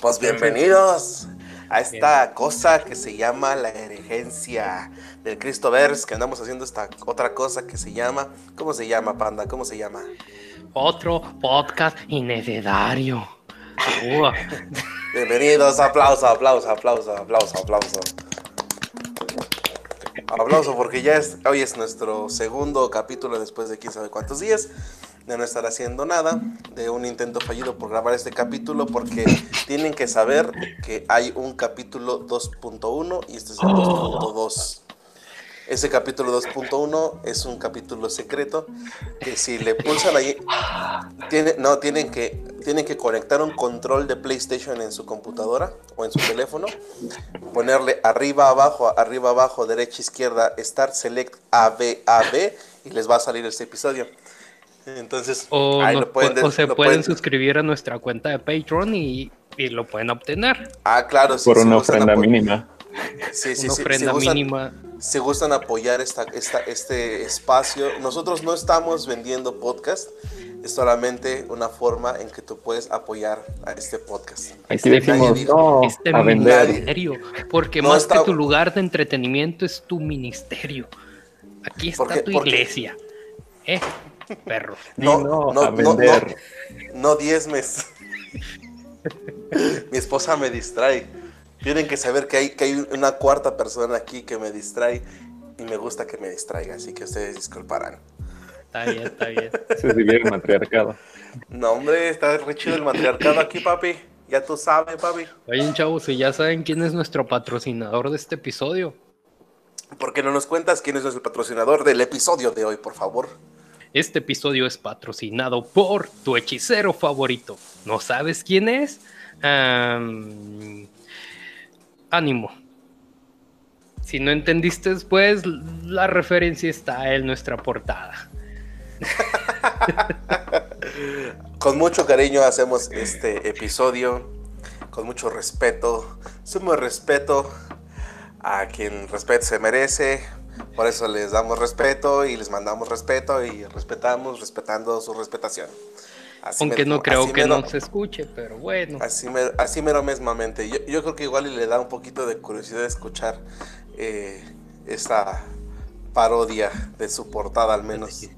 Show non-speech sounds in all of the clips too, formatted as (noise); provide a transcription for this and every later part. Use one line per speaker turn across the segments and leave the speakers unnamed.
Pues bienvenidos a esta cosa que se llama la heregencia del Cristoverse, que andamos haciendo esta otra cosa que se llama, ¿cómo se llama, panda? ¿Cómo se llama?
Otro podcast innecesario. (laughs)
Bienvenidos, aplauso, aplauso, aplauso, aplauso, aplauso. Aplauso porque ya es, hoy es nuestro segundo capítulo después de quién sabe cuántos días de no estar haciendo nada, de un intento fallido por grabar este capítulo, porque (coughs) tienen que saber que hay un capítulo 2.1 y este es el 2.2. Ese capítulo 2.1 es un capítulo secreto que si le pulsan ahí, tiene, no, tienen que, tienen que conectar un control de PlayStation en su computadora o en su teléfono, ponerle arriba, abajo, arriba, abajo, derecha, izquierda, Start, Select, AB, AB y les va a salir este episodio. Entonces,
o, se pueden, suscribir a nuestra cuenta de Patreon y, lo pueden obtener.
Ah, claro,
sí. Por una ofrenda mínima.
Sí, sí, una ofrenda mínima. Si gustan apoyar esta, esta, este espacio, nosotros no estamos vendiendo podcast, es solamente una forma en que tú puedes apoyar a este podcast.
Aquí decimos no
este a ministerio, porque más que tu lugar de entretenimiento es tu ministerio. Aquí está tu iglesia. ¿Eh? Perro.
No, no, no, no, no, diezmes. Mi esposa me distrae. Tienen que saber que hay, que hay una cuarta persona aquí que me distrae y me gusta que me distraiga, así que ustedes disculparán.
Está bien, está bien.
Se vive el matriarcado.
No, hombre, está re chido el matriarcado aquí, papi. Ya tú sabes, papi.
Oye, chavos, si ya saben quién es nuestro patrocinador de este episodio.
¿Por qué no nos cuentas quién es nuestro patrocinador del episodio de hoy, por favor?
Este episodio es patrocinado por tu hechicero favorito. ¿No sabes quién es? ánimo. Si no entendiste después, la referencia está en nuestra portada. (laughs)
con mucho cariño hacemos este episodio, con mucho respeto, sumo respeto a quien respeto se merece, por eso les damos respeto y les mandamos respeto y respetamos respetando su respetación.
Aunque no creo que no se escuche, pero bueno.
Así, así mero mesmamente. Yo, yo, creo que igual le da un poquito de curiosidad escuchar eh, esta parodia de su portada al menos.
Es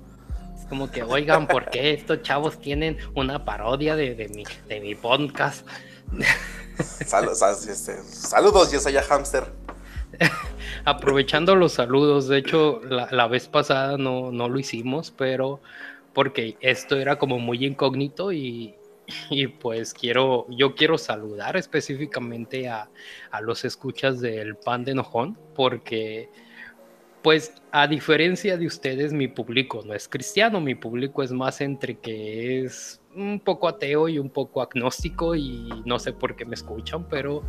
como que, oigan, ¿por qué estos chavos tienen una parodia de, de, mi, de mi podcast?
Saludos, este, saludos, Yesaya Hamster. (laughs)
Aprovechando los saludos, de hecho, la, vez pasada no, no, lo hicimos, pero porque esto era como muy incógnito y, pues quiero, yo quiero saludar específicamente a, a, los escuchas del pan de enojón, porque pues a diferencia de ustedes, mi público no es cristiano, mi público es más entre que es un poco ateo y un poco agnóstico y no sé por qué me escuchan, pero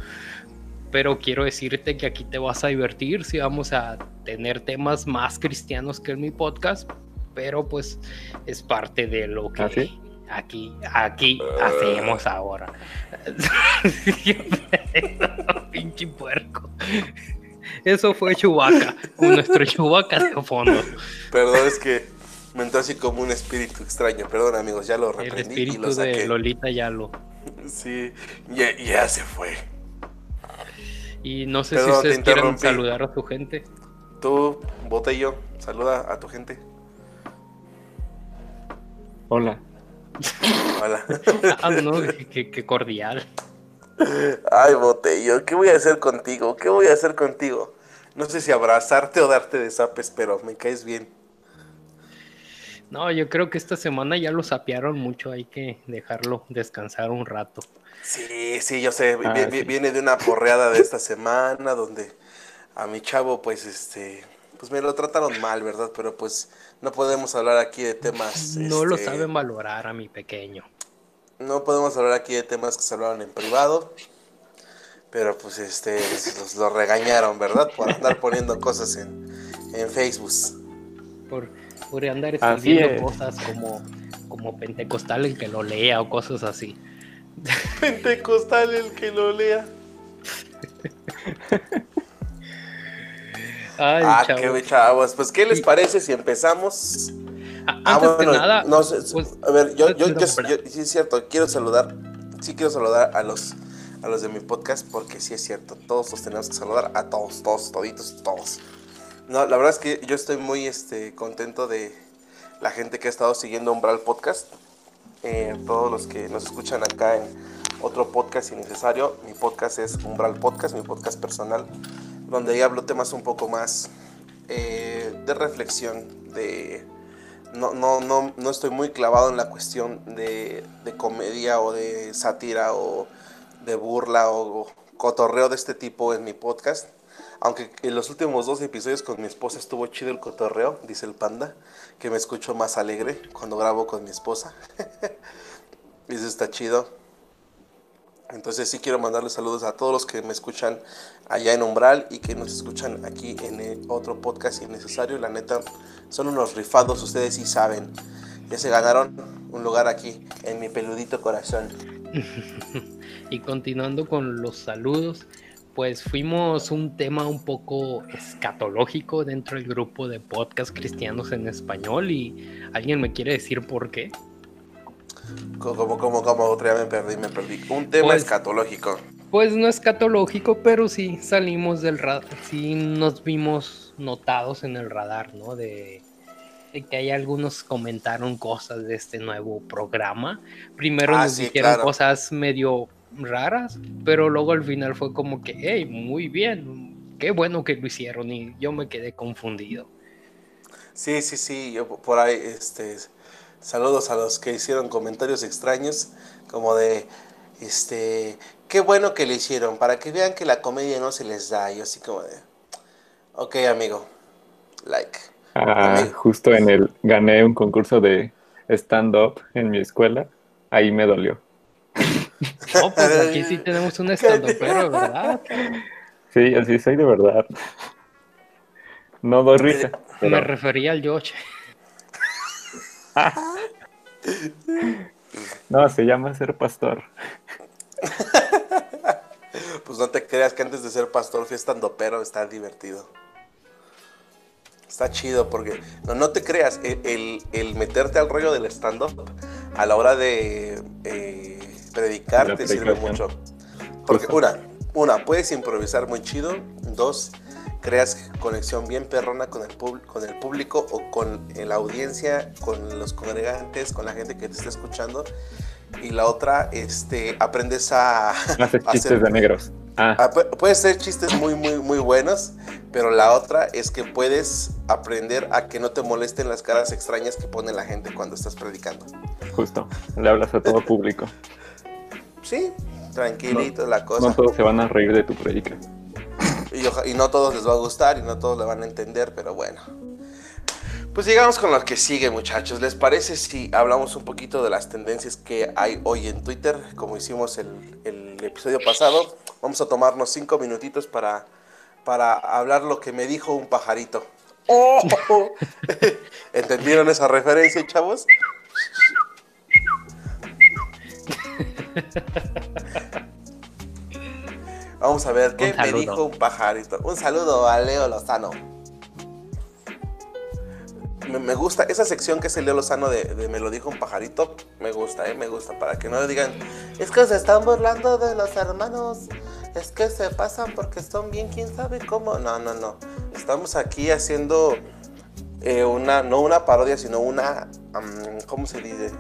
pero quiero decirte que aquí te vas a divertir, si vamos a tener temas más cristianos que en mi podcast, pero pues es parte de lo que ¿Ah, aquí, aquí hacemos ahora. (laughs) Pinche puerco. Eso fue Chubaca, nuestro Chubaca de fondo.
Perdón, es que me entró así como un espíritu extraño. Perdón, amigos, ya lo reprendí.
El espíritu y lo saqué. de Lolita ya lo.
Sí, ya, ya se fue.
Y no sé si ustedes quieren saludar a su gente.
Tú, Botello, saluda a tu gente.
Hola.
Hola. (laughs)
ah, no, qué, cordial.
Ay, Botello, ¿qué voy a hacer contigo? ¿Qué voy a hacer contigo? No sé si abrazarte o darte de zapes, pero me caes bien.
No, yo creo que esta semana ya lo sapearon mucho, hay que dejarlo descansar un rato.
Sí, sí, yo sé, ah, viene de una porreada de esta semana donde a mi chavo pues este pues me lo trataron mal, ¿verdad? Pero pues no podemos hablar aquí de temas
No lo este, saben valorar a mi pequeño.
No podemos hablar aquí de temas que se hablaron en privado. Pero pues este los, lo regañaron, ¿verdad? Por andar poniendo cosas en, en Facebook.
Por, por andar escribiendo cosas como como pentecostal el que lo lea o cosas así.
Pentecostal el que lo lea.
Ay,
ah, qué chavos. Pues, ¿qué les parece si empezamos?
Ah, ah antes bueno, nada,
no sé, pues, a ver, yo, yo, yo, sí es cierto, quiero saludar, sí quiero saludar a los a los de mi podcast, porque sí es cierto, todos los tenemos que saludar a todos, todos, toditos, todos. No, la verdad es que yo estoy muy este, contento de la gente que ha estado siguiendo Umbral Podcast. Eh, todos los que nos escuchan acá en otro podcast innecesario. Mi podcast es Umbral Podcast, mi podcast personal, donde ahí hablo temas un poco más eh, de reflexión, de... No, no, no, no estoy muy clavado en la cuestión de, de comedia o de sátira o de burla o cotorreo de este tipo en mi podcast. Aunque en los últimos dos episodios con mi esposa estuvo chido el cotorreo, dice el panda, que me escucho más alegre cuando grabo con mi esposa. (laughs) eso está chido. Entonces sí quiero mandarles saludos a todos los que me escuchan allá en Umbral y que nos escuchan aquí en el otro podcast innecesario. La neta, son unos rifados, ustedes sí saben. Ya se ganaron un lugar aquí en mi peludito corazón. (laughs)
y continuando con los saludos, pues fuimos un tema un poco escatológico dentro del grupo de podcast cristianos en español y alguien me quiere decir por qué.
Como, como, como, otra vez me perdí, me perdí. Un tema pues, escatológico.
Pues no escatológico, pero sí salimos del radar, sí nos vimos notados en el radar, ¿no? De, que hay algunos comentaron cosas de este nuevo programa. Primero ah, nos dijeron cosas medio raras, pero luego al final fue como que, hey, muy bien, qué bueno que lo hicieron y yo me quedé confundido.
Sí, sí, sí, yo por ahí, este, saludos a los que hicieron comentarios extraños, como de, este, qué bueno que lo hicieron, para que vean que la comedia no se les da, yo así como de, ok amigo, like.
Ah, justo en el, gané un concurso de stand-up en mi escuela, ahí me dolió.
No, (laughs) pues aquí sí tenemos un pero ¿verdad?
Sí, así soy de verdad. No doy risa.
Me refería al Yoche. (laughs)
no, se llama ser pastor. (laughs)
Pues no te creas que antes de ser pastor fui estando pero está divertido. Está chido porque no, no te creas, el, meterte al rollo del stand-up a la hora de eh, predicar te sirve mucho. Porque una, una, puedes improvisar muy chido. Dos, creas conexión bien perrona con el, con el público o con la audiencia, con los congregantes, con la gente que te está escuchando. Y la otra, este, aprendes a... (laughs)
Hacer chistes de negros.
Ah. ah puedes ser chistes muy, muy, muy buenos, pero la otra es que puedes aprender a que no te molesten las caras extrañas que pone la gente cuando estás predicando.
Justo, le hablas a todo público. (laughs)
Sí, tranquilito la cosa.
No todos se van a reír de tu predica.
Y, y no todos les va a gustar y no todos le van a entender, pero bueno. Pues llegamos con lo que sigue, muchachos. ¿Les parece si hablamos un poquito de las tendencias que hay hoy en Twitter, como hicimos el, el episodio pasado? Vamos a tomarnos cinco minutitos para, para hablar lo que me dijo un pajarito. Oh. (laughs) ¿Entendieron esa referencia, chavos? (laughs) Vamos a ver qué me dijo un pajarito. Un saludo a Leo Lozano. Me, gusta esa sección que es el Leo Lozano de, Me lo dijo un pajarito. Me gusta, eh, me gusta. Para que no digan, es que se están burlando de los hermanos. Es que se pasan porque son bien, quién sabe cómo. No, no, no. Estamos aquí haciendo eh, una, no una parodia, sino una, ¿cómo se dice?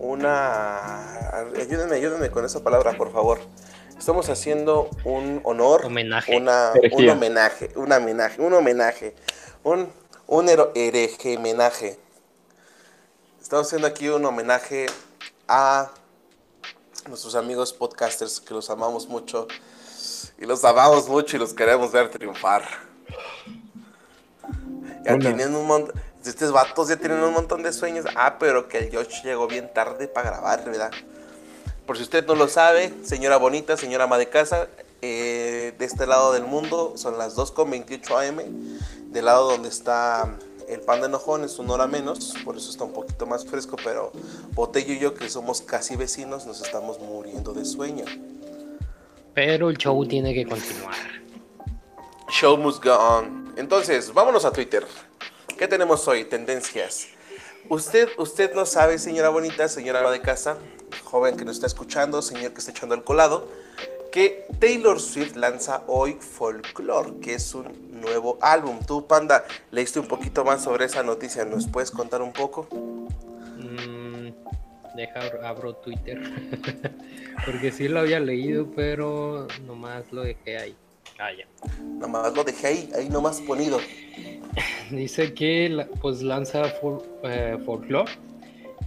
Una... Ayúdenme, ayúdenme con esa palabra, por favor. Estamos haciendo un honor,
homenaje.
Una, un homenaje, un homenaje, un homenaje, un, un hereje homenaje. Estamos haciendo aquí un homenaje a nuestros amigos podcasters que los amamos mucho y los amamos mucho y los queremos ver triunfar. Ya tienen un montón estos vatos ya tienen un montón de sueños. Ah, pero que el Josh llegó bien tarde para grabar, ¿verdad? Por si usted no lo sabe, señora bonita, señora ama de casa, eh, de este lado del mundo son las 2.28 am. Del lado donde está el pan de enojón es una hora menos, por eso está un poquito más fresco, pero Botello y yo, que somos casi vecinos, nos estamos muriendo de sueño.
Pero el show tiene que continuar.
Show must go on. Entonces, vámonos a Twitter. ¿Qué tenemos hoy? Tendencias. Usted, usted no sabe, señora bonita, señora de casa, joven que nos está escuchando, señor que está echando el colado, que Taylor Swift lanza hoy Folklore, que es un nuevo álbum. Tú, Panda, leíste un poquito más sobre esa noticia, ¿nos puedes contar un poco?
Mm, deja, abro Twitter, (laughs) porque sí lo había leído, pero nomás lo dejé ahí. Ah, ya.
Nomás lo dejé ahí, ahí nomás ponido. (laughs)
Dice que pues lanza eh, Folklore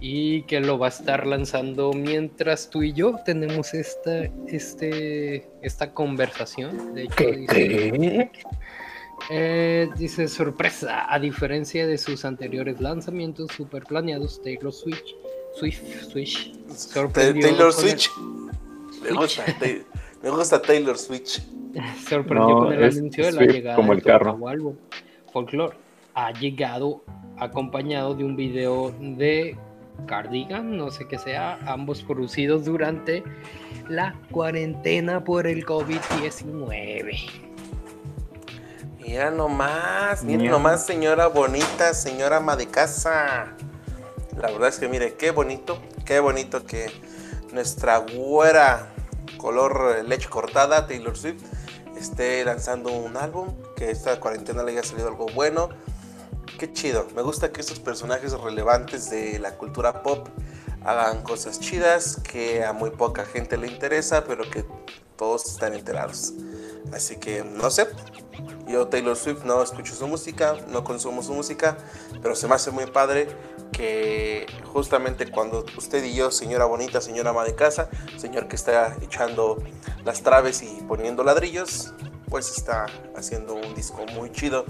y que lo va a estar lanzando mientras tú y yo tenemos esta, este, esta conversación. De hecho, dice, eh, dice sorpresa, a diferencia de sus anteriores lanzamientos super planeados, Taylor Switch, Swift, Switch,
Taylor Switch. Me gusta, me gusta Taylor Switch. (laughs)
sorprendió con el anuncio de la llegada como el carro. álbum Folklore. Ha llegado acompañado de un video de Cardigan, no sé qué sea, ambos producidos durante la cuarentena por el COVID-19.
Mira nomás, mira nomás, señora bonita, señora ama de casa. La verdad es que mire, qué bonito, qué bonito que nuestra güera color leche cortada, Taylor Swift, esté lanzando un álbum, que esta cuarentena le haya salido algo bueno qué chido. Me gusta que estos personajes relevantes de la cultura pop hagan cosas chidas que a muy poca gente le interesa, pero que todos están enterados. Así que no sé. Yo Taylor Swift no escucho su música, no consumo su música, pero se me hace muy padre que justamente cuando usted y yo, señora bonita, señora ama de casa, señor que está echando las traves y poniendo ladrillos, pues está haciendo un disco muy chido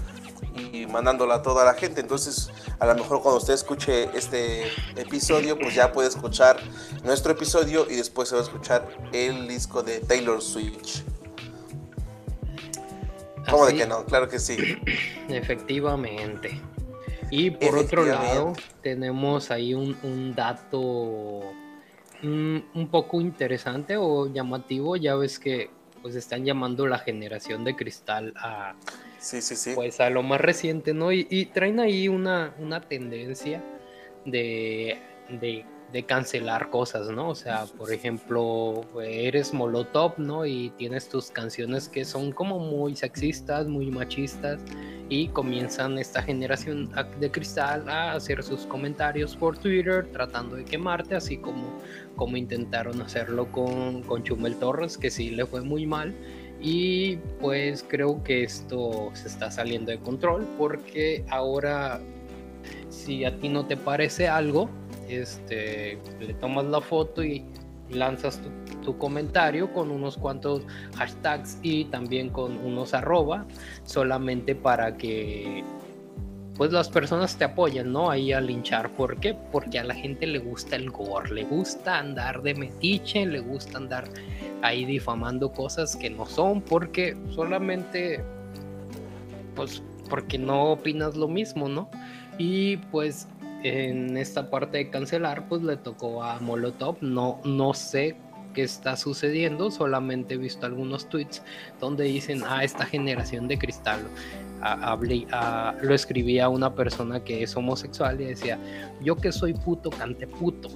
y mandándola a toda la gente. Entonces, a lo mejor cuando usted escuche este episodio, pues ya puede escuchar nuestro episodio y después se va a escuchar el disco de Taylor Swift. ¿Cómo de que no? Claro que sí. (clears throat)
Efectivamente. Y por otro lado, tenemos ahí un, dato un poco interesante o llamativo. Ya ves que pues están llamando la generación de cristal a
Sí, sí, sí.
Pues a lo más reciente, ¿no? Y, traen ahí una, una tendencia de, de, cancelar cosas, ¿no? O sea, por ejemplo, eres Molotov, ¿no? Y tienes tus canciones que son como muy sexistas, muy machistas, y comienzan esta generación de cristal a hacer sus comentarios por Twitter tratando de quemarte, así como, como intentaron hacerlo con, con Chumel Torres, que sí le fue muy mal y pues creo que esto se está saliendo de control porque ahora si a ti no te parece algo, este, le tomas la foto y lanzas tu, comentario con unos cuantos hashtags y también con unos arroba solamente para que pues las personas te apoyen, ¿no? Ahí a linchar. ¿Por qué? Porque a la gente le gusta el gore, le gusta andar de metiche, le gusta andar ahí difamando cosas que no son, porque solamente, pues, porque no opinas lo mismo, ¿no? Y pues en esta parte de cancelar, pues le tocó a Molotov, no, no sé qué está sucediendo, solamente he visto algunos tweets donde dicen, ah, esta generación de cristal lo escribía una persona que es homosexual y decía, yo que soy puto, cante puto.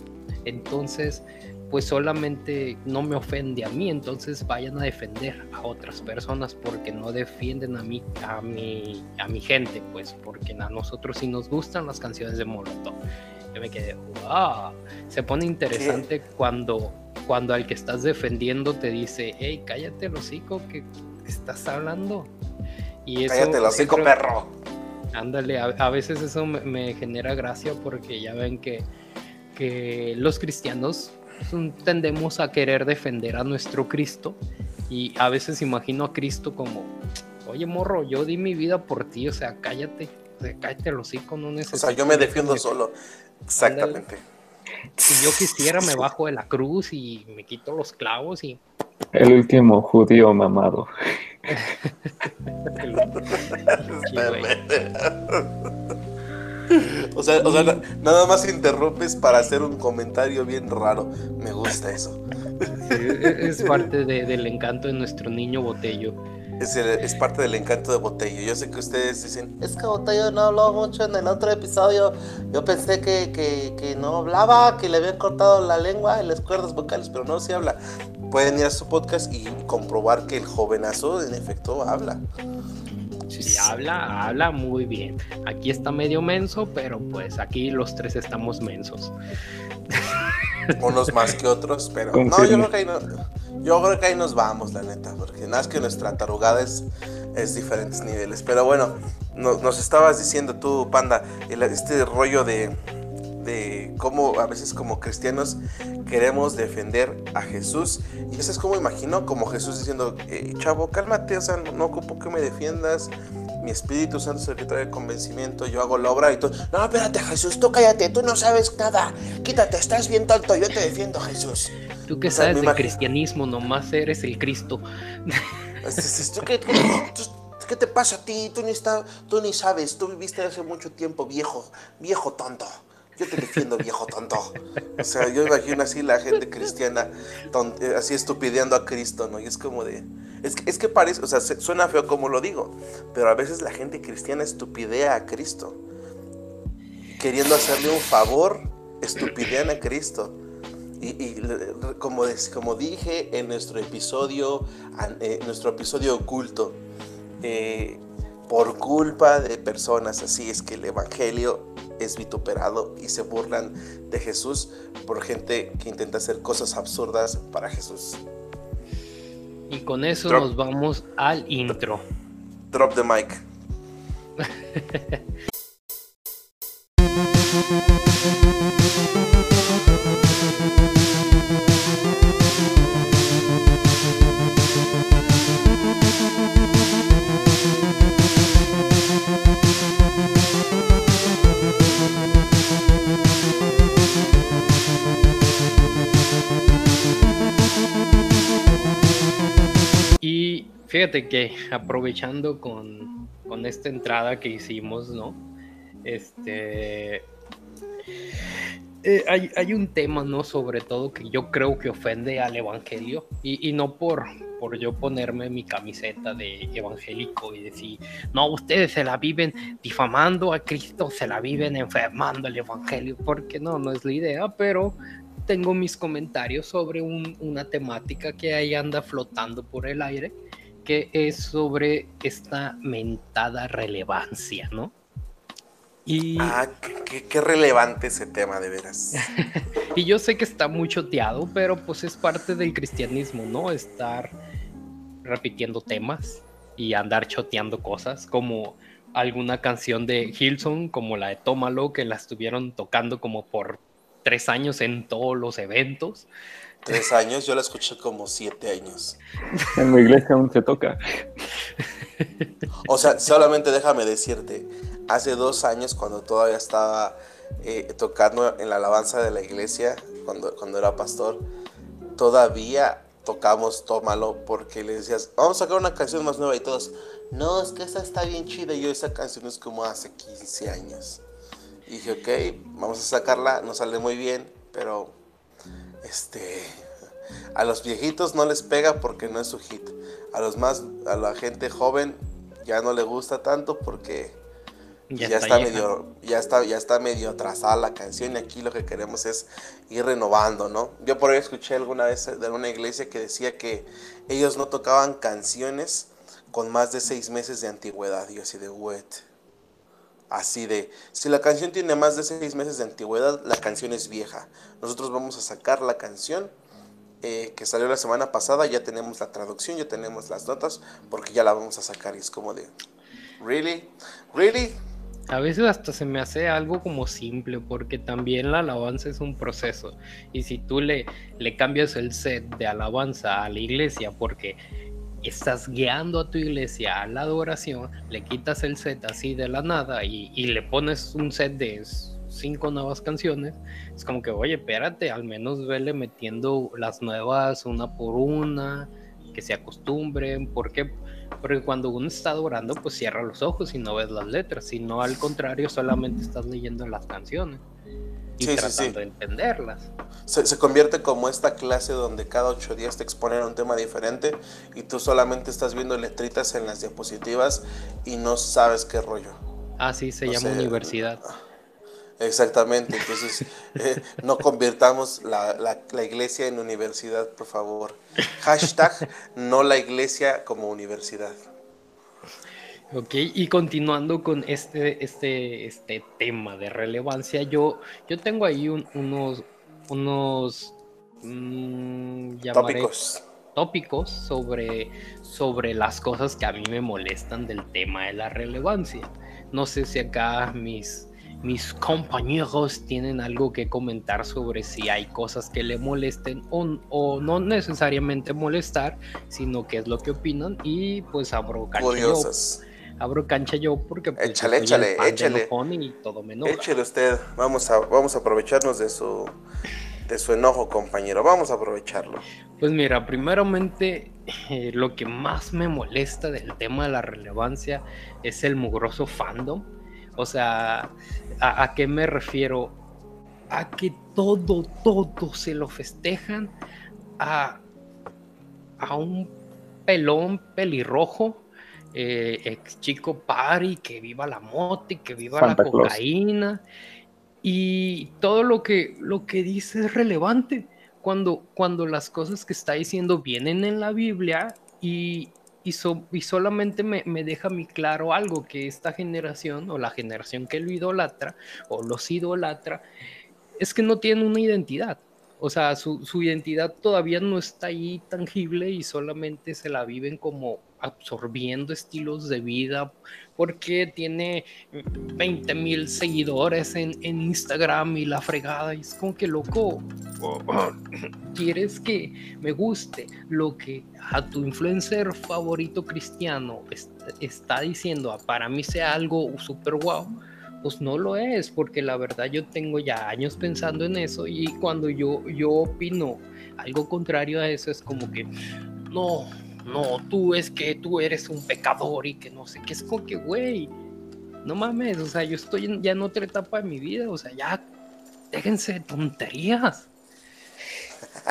Entonces, pues solamente no me ofende a mí, entonces vayan a defender a otras personas porque no defienden a mí, a mi, a mi gente, pues porque a nosotros sí nos gustan las canciones de Molotov. Yo me quedé, wow, se pone interesante cuando, cuando al que estás defendiendo te dice, hey, cállate el hocico que estás hablando.
Y Cállate los cinco, perro.
Ándale, a, veces eso me, genera gracia porque ya ven que, que los cristianos tendemos a querer defender a nuestro Cristo y a veces imagino a Cristo como, oye morro, yo di mi vida por ti, o sea, cállate, cállate los hocico, no necesito.
O sea, yo me defiendo solo, exactamente.
Si yo quisiera me bajo de la cruz y me quito los clavos y...
El último judío mamado. (laughs) (laughs)
o, sea, o sea, nada más interrumpes para hacer un comentario bien raro. Me gusta eso.
es parte del encanto de nuestro niño Botello.
Es, parte del encanto de Botello. Yo sé que ustedes dicen, es que Botello no habló mucho en el otro episodio. Yo pensé que, que no hablaba, que le habían cortado la lengua y las cuerdas vocales, pero no, sí habla pueden ir a su podcast y comprobar que el jovenazo en efecto habla.
Habla, habla muy bien. Aquí está medio menso, pero pues aquí los tres estamos mensos. (laughs)
Unos más que otros, pero no, yo creo que ahí no, yo creo que ahí nos vamos, la neta, porque nada más que nuestra tarugada es, es diferentes niveles. Pero bueno, nos estabas diciendo tú, Panda, este rollo de, de cómo a veces como cristianos queremos defender a Jesús. Y eso es como imagino, como Jesús diciendo, eh, chavo, cálmate, o sea, no, ocupo que me defiendas. Mi Espíritu Santo es el que trae convencimiento, yo hago la obra y tú, no, espérate Jesús, tú cállate, tú no sabes nada, quítate, estás bien tonto, yo te defiendo Jesús.
Tú que sabes del cristianismo, nomás eres el Cristo.
qué, te pasa a ti? Tú ni, está, tú ni sabes, tú viviste hace mucho tiempo, viejo, viejo tonto. Yo te defiendo, viejo tonto. O sea, yo imagino así la gente cristiana, eh, así estupideando a Cristo, ¿no? Y es como de. Es que, es que parece, o sea, suena feo como lo digo, pero a veces la gente cristiana estupidea a Cristo. Queriendo hacerle un favor, estupidean a Cristo. Y, como, como dije en nuestro episodio, en nuestro episodio oculto, eh, por culpa de personas así es que el Evangelio es vituperado y se burlan de Jesús por gente que intenta hacer cosas absurdas para Jesús.
Y con eso nos vamos al intro.
Drop the mic. (laughs)
Fíjate que aprovechando con, esta entrada que hicimos, ¿no? Este. Eh, hay, un tema, ¿no? Sobre todo que yo creo que ofende al evangelio. Y, no por, por yo ponerme mi camiseta de evangélico y decir, no, ustedes se la viven difamando a Cristo, se la viven enfermando el evangelio, porque no, no es la idea, pero tengo mis comentarios sobre una temática que ahí anda flotando por el aire que es sobre esta mentada relevancia, ¿no?
Y... Ah, qué, relevante ese tema, de veras. (laughs)
y yo sé que está muy choteado, pero pues es parte del cristianismo, ¿no? Estar repitiendo temas y andar choteando cosas, como alguna canción de Hilson, como la de Tómalo, que la estuvieron tocando como por tres años en todos los eventos.
Tres años, yo la escuché como siete años.
En mi iglesia aún se toca.
O sea, solamente déjame decirte, hace dos años cuando todavía estaba eh, tocando en la alabanza de la iglesia, cuando, cuando era pastor, todavía tocamos Tómalo porque le decías, vamos a sacar una canción más nueva y todos, no, es que esa está bien chida y yo esa canción es como hace 15 años. Y dije, ok, vamos a sacarla, no sale muy bien, pero este, a los viejitos no les pega porque no es su hit. A los más, a la gente joven ya no le gusta tanto porque ya, está, medio, ya está, ya está medio atrasada la canción y aquí lo que queremos es ir renovando, ¿no? Yo por ahí escuché alguna vez de una iglesia que decía que ellos no tocaban canciones con más de seis meses de antigüedad. Y yo así de wet. Así de, si la canción tiene más de seis meses de antigüedad, la canción es vieja. Nosotros vamos a sacar la canción eh, que salió la semana pasada, ya tenemos la traducción, ya tenemos las notas, porque ya la vamos a sacar y es como de, ¿really? ¿really?
A veces hasta se me hace algo como simple, porque también la alabanza es un proceso. Y si tú le, le cambias el set de alabanza a la iglesia, porque estás guiando a tu iglesia a la adoración, le quitas el set así de la nada y, le pones un set de cinco nuevas canciones, es como que, oye, espérate, al menos vele metiendo las nuevas una por una, que se acostumbren, porque porque cuando uno está adorando, pues cierra los ojos y no ves las letras, sino al contrario, solamente estás leyendo las canciones y tratando de entenderlas.
Se, convierte como esta clase donde cada ocho días te exponen un tema diferente y tú solamente estás viendo letritas en las diapositivas y no sabes qué rollo.
Ah, sí, se llama universidad.
Exactamente, entonces (laughs) eh, no convirtamos la, la, iglesia en universidad, por favor. Hashtag no la iglesia como universidad.
Ok, y continuando con este, este, este tema de relevancia, yo, yo tengo ahí unos, unos
mm, tópicos.
tópicos sobre, sobre las cosas que a mí me molestan del tema de la relevancia. No sé si acá mis, mis compañeros tienen algo que comentar sobre si hay cosas que le molesten o, o no necesariamente molestar, sino qué es lo que opinan y pues abro abro cancha yo porque
pues, échale, échale, échale.
Y todo me
Échale usted, vamos a, vamos a aprovecharnos de su de su enojo, compañero. Vamos a aprovecharlo.
Pues mira, primeramente, eh, lo que más me molesta del tema de la relevancia es el mugroso fandom. O sea, ¿a, qué me refiero? A que todo, todo se lo festejan a, a un pelón pelirrojo eh, ex chico pari, que viva la mote, que viva la cocaína. Y todo lo que, lo que dice es relevante. Cuando, cuando las cosas que está diciendo vienen en la Biblia y, y, y solamente me, me, deja muy claro algo, que esta generación o la generación que lo idolatra o los idolatra, es que no tienen una identidad. O sea, su, su, identidad todavía no está ahí tangible y solamente se la viven como absorbiendo estilos de vida porque tiene 20 mil seguidores en, en, Instagram y la fregada. Y es como que loco, (coughs) quieres que me guste lo que a tu influencer favorito cristiano está diciendo, para mí sea algo súper guau. Pues no lo es, porque la verdad yo tengo ya años pensando en eso y cuando yo, yo opino algo contrario a eso es como que no, no, tú es que tú eres un pecador y que no sé qué, es como que, güey, no mames, o sea, yo estoy ya en otra etapa de mi vida, o sea, ya déjense tonterías.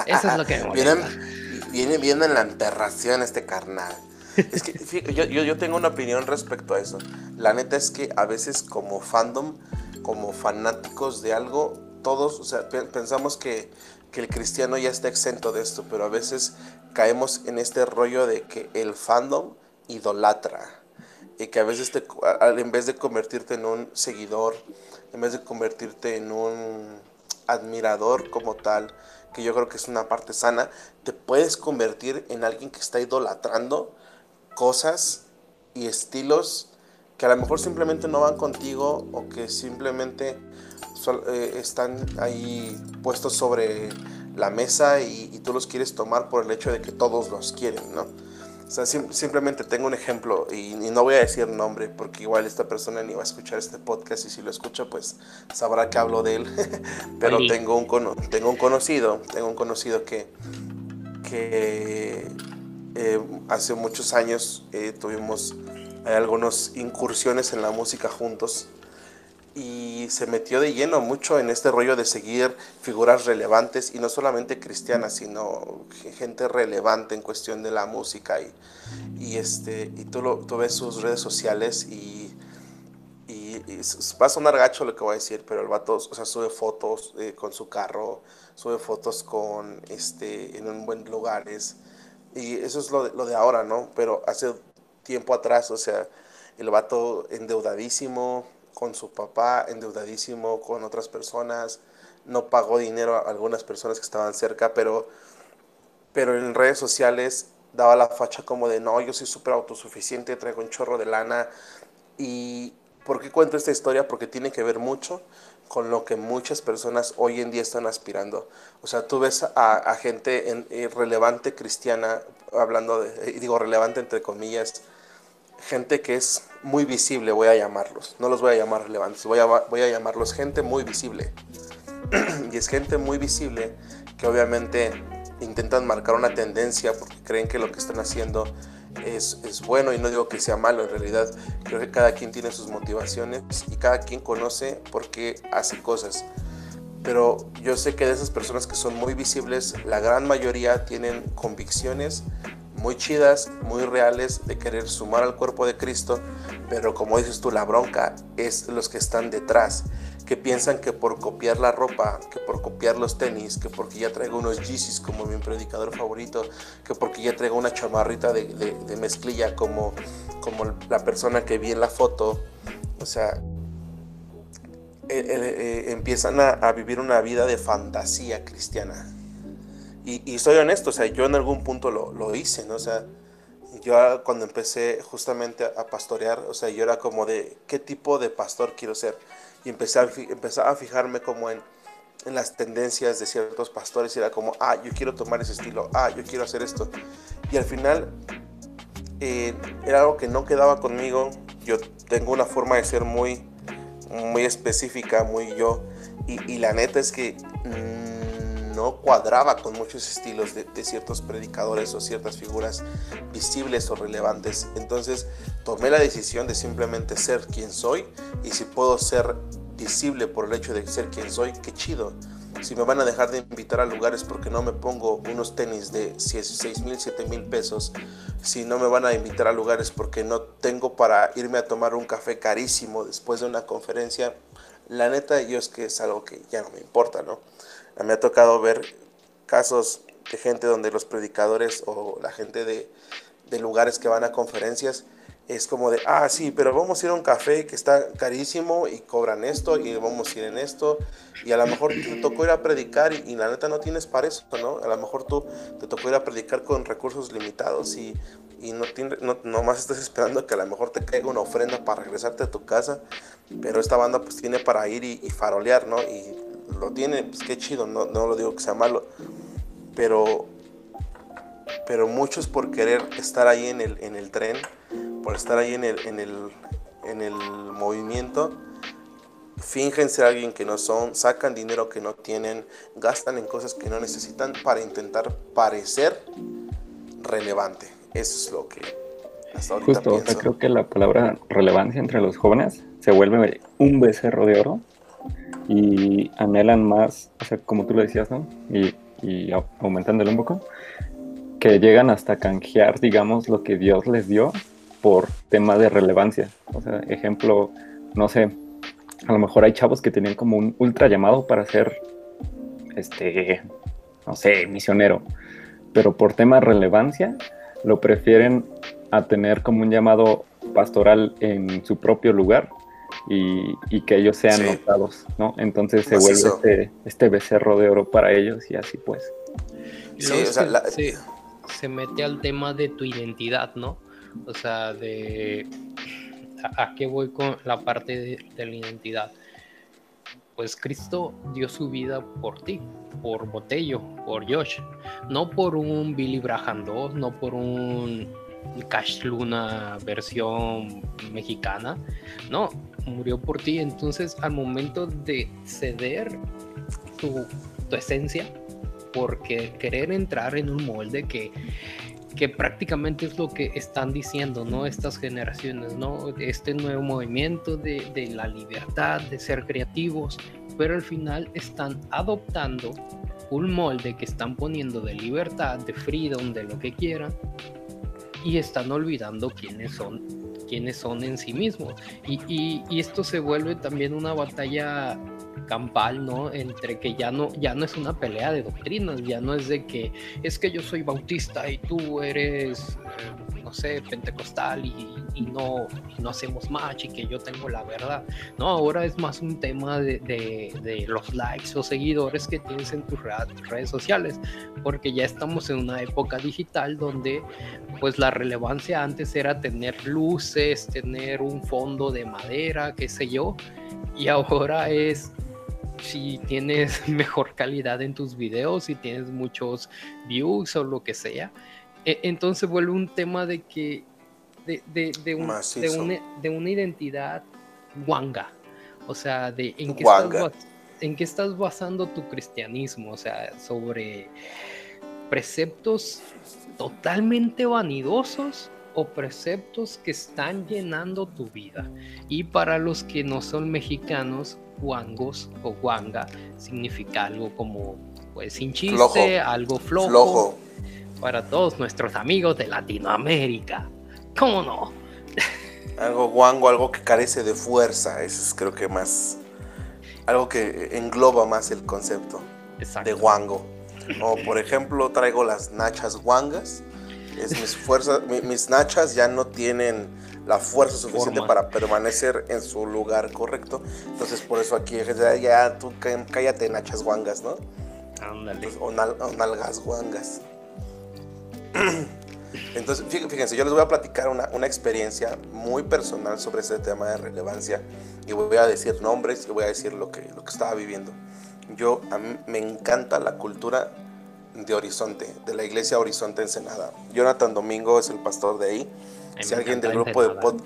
Eso es lo que (laughs)
viene, viene en la enterración este carnal. Es que yo, yo, tengo una opinión respecto a eso. La neta es que a veces como fandom, como fanáticos de algo, todos, o sea, pensamos que, que el cristiano ya está exento de esto, pero a veces caemos en este rollo de que el fandom idolatra y que a veces te, en vez de convertirte en un seguidor, en vez de convertirte en un admirador como tal, que yo creo que es una parte sana, te puedes convertir en alguien que está idolatrando cosas y estilos que a lo mejor simplemente no van contigo o que simplemente eh, están ahí puestos sobre la mesa y, tú los quieres tomar por el hecho de que todos los quieren, ¿no? O sea, simplemente tengo un ejemplo y, no voy a decir nombre porque igual esta persona ni va a escuchar este podcast y si lo escucha pues sabrá que hablo de él. (laughs) Pero tengo un, tengo un conocido, tengo un conocido que, que eh, hace muchos años eh, tuvimos algunas incursiones en la música juntos y se metió de lleno mucho en este rollo de seguir figuras relevantes y no solamente cristianas, sino gente relevante en cuestión de la música y, y este, y tú, lo, tú ves sus redes sociales y, y, va a sonar gacho lo que voy a decir, pero el vato, o sea, sube fotos eh, con su carro, sube fotos con, este, en un buen lugares y eso es lo de, ahora, ¿no? Pero hace tiempo atrás, o sea, el vato endeudadísimo, con su papá, endeudadísimo con otras personas, no pagó dinero a algunas personas que estaban cerca, pero, pero en redes sociales daba la facha como de, no, yo soy súper autosuficiente, traigo un chorro de lana. ¿Y por qué cuento esta historia? Porque tiene que ver mucho con lo que muchas personas hoy en día están aspirando. O sea, tú ves a, gente en, eh, relevante cristiana, hablando de, digo relevante entre comillas, gente que es muy visible, voy a llamarlos. No los voy a llamar relevantes, voy a, voy a llamarlos gente muy visible. (clears throat) y es gente muy visible que obviamente intentan marcar una tendencia porque creen que lo que están haciendo es, es, bueno y no digo que sea malo, en realidad creo que cada quien tiene sus motivaciones y cada quien conoce por qué hace cosas. Pero yo sé que de esas personas que son muy visibles, la gran mayoría tienen convicciones muy chidas, muy reales de querer sumar al cuerpo de Cristo, pero como dices tú, la bronca es los que están detrás, que piensan que por copiar la ropa, que por copiar los tenis, que porque ya traigo unos Yeezys como mi predicador favorito, que porque ya traigo una chamarrita de, mezclilla como, como la persona que vi en la foto, o sea, eh, eh, eh, empiezan a, vivir una vida de fantasía cristiana. Y, y, soy honesto, o sea, yo en algún punto lo, lo hice, ¿no? O sea, yo cuando empecé justamente a pastorear, o sea, yo era como de, ¿qué tipo de pastor quiero ser? Y empecé a, empezaba a fijarme como en, en las tendencias de ciertos pastores y era como, ah, yo quiero tomar ese estilo, ah, yo quiero hacer esto. Y al final era algo que no quedaba conmigo. Yo tengo una forma de ser muy muy específica, muy yo. Y, la neta es que mm, no cuadraba con muchos estilos de, ciertos predicadores o ciertas figuras visibles o relevantes. Entonces tomé la decisión de simplemente ser quien soy y si puedo ser visible por el hecho de ser quien soy, qué chido. Si me van a dejar de invitar a lugares porque no me pongo unos tenis de 6 mil, 7 mil pesos, si no me van a invitar a lugares porque no tengo para irme a tomar un café carísimo después de una conferencia, la neta yo es que es algo que ya no me importa, ¿no? Me ha tocado ver casos de gente donde los predicadores o la gente de lugares que van a conferencias es como de, ah, sí, pero vamos a ir a un café que está carísimo y cobran esto y vamos a ir en esto y a lo mejor te tocó ir a predicar y, la neta no tienes para eso, ¿no? A lo mejor tú te tocó ir a predicar con recursos limitados y, y no, tiene, no estás esperando que a lo mejor te caiga una ofrenda para regresarte a tu casa, pero esta banda pues tiene para ir y, farolear, ¿no? Y lo tiene, pues qué chido, no, no lo digo que sea malo, pero, pero muchos por querer estar ahí en el, en el tren, por estar ahí en el, en el, en el movimiento, fingen ser alguien que no son, sacan dinero que no tienen, gastan en cosas que no necesitan para intentar parecer relevante. Eso es lo que hasta ahorita
Justo, creo que la palabra relevancia entre los jóvenes se vuelve un becerro de oro y anhelan más, o sea, como tú lo decías, ¿no? Y, y aumentándolo un poco, que llegan hasta canjear, digamos, lo que Dios les dio por tema de relevancia. O sea, ejemplo, no sé, a lo mejor hay chavos que tenían como un ultra llamado para ser, este, no sé, misionero, pero por tema de relevancia lo prefieren a tener como un llamado pastoral en su propio lugar y, y que ellos sean notados, ¿no? Entonces se vuelve este, este, becerro de oro para ellos y así pues.
Sí, o sea, se mete al tema de tu identidad, ¿no? O sea, de a, qué voy con la parte de, la identidad. Pues Cristo dio su vida por ti, por Botello, por Josh, no por un Billy Braham 2, no por un Cash Luna versión mexicana, no, murió por ti. Entonces, al momento de ceder tu, tu esencia, porque querer entrar en un molde que que prácticamente es lo que están diciendo, ¿no? Estas generaciones, ¿no? Este nuevo movimiento de, de la libertad, de ser creativos, pero al final están adoptando un molde que están poniendo de libertad, de freedom, de lo que quieran, y están olvidando quiénes son, quiénes son en sí mismos. Y, esto se vuelve también una batalla campal, ¿no? Entre que ya no, ya no es una pelea de doctrinas, ya no es de que es que yo soy bautista y tú eres, no sé, pentecostal y, no, no hacemos match y que yo tengo la verdad. No, ahora es más un tema de, de, los likes o seguidores que tienes en tus redes sociales, porque ya estamos en una época digital donde pues la relevancia antes era tener luces, tener un fondo de madera, qué sé yo, y ahora es si tienes (laughs) mejor calidad en tus videos, si tienes muchos views o lo que sea. E, entonces vuelve un tema de que de, de, de, una, de, una, identidad guanga. O sea, de en qué, estás, en qué estás basando tu cristianismo. O sea, sobre preceptos totalmente vanidosos o preceptos que están llenando tu vida. Y para los que no son mexicanos, guangos o guanga significa algo como, pues, sin chiste, algo flojo, Para todos nuestros amigos de Latinoamérica. ¿Cómo no?
algo guango, algo que carece de fuerza. Eso es creo que más. algo que engloba más el concepto
Exacto.
de guango. O por ejemplo, traigo las nachas guangas. Es mis fuerzas, mi- mis nachas ya no tienen la fuerza suficiente
Forma.
para permanecer en su lugar correcto. Entonces por eso aquí ya, ya tú cá- cállate nachas guangas, ¿no?
Ándale.
Entonces, o, nal- o nalgas guangas. (clears throat) Entonces, fí- fíjense, yo les voy a platicar una, una experiencia muy personal sobre este tema de relevancia y voy a decir nombres y voy a decir lo que, lo que estaba viviendo. Yo, a mí me encanta la cultura de Horizonte, de la iglesia Horizonte Ensenada. Jonathan Domingo es el pastor de ahí. Si alguien del grupo de, pod,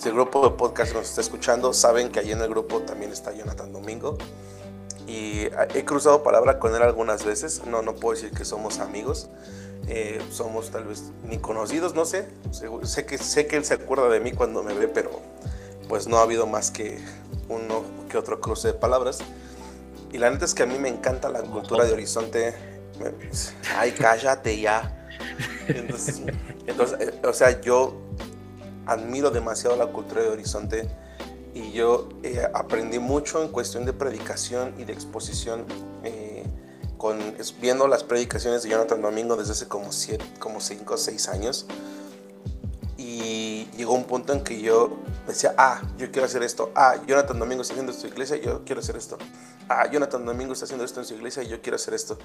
si el grupo de podcast nos está escuchando, saben que allí en el grupo también está Jonathan Domingo. Y he cruzado palabra con él algunas veces. No, no puedo decir que somos amigos. Eh, somos tal vez ni conocidos, no sé. Sé que, sé que él se acuerda de mí cuando me ve, pero pues no ha habido más que uno que otro cruce de palabras. Y la neta es que a mí me encanta la cultura de Horizonte. Ay, cállate ya. Entonces, entonces, eh, o sea, yo admiro demasiado la cultura de Horizonte y yo eh, aprendí mucho en cuestión de predicación y de exposición eh, con, viendo las predicaciones de Jonathan Domingo desde hace como, siete, como cinco o seis años. Y llegó un punto en que yo decía, ah, yo quiero hacer esto. Ah, Jonathan Domingo está haciendo esto en su iglesia, yo quiero hacer esto. Ah, Jonathan Domingo está haciendo esto en su iglesia, yo quiero hacer esto.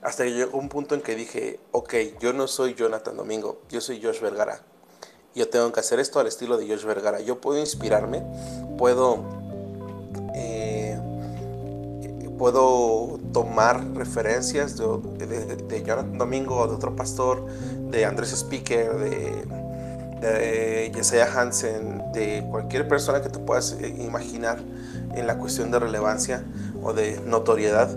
Hasta que llegó un punto en que dije, ok, yo no soy Jonathan Domingo, yo soy Josh Vergara. Yo tengo que hacer esto al estilo de Josh Vergara. Yo puedo inspirarme, puedo, eh, puedo tomar referencias de, de, de Jonathan Domingo de otro pastor, de Andrés Speaker, de, de Hansen, de cualquier persona que te puedas eh, imaginar en la cuestión de relevancia o de notoriedad.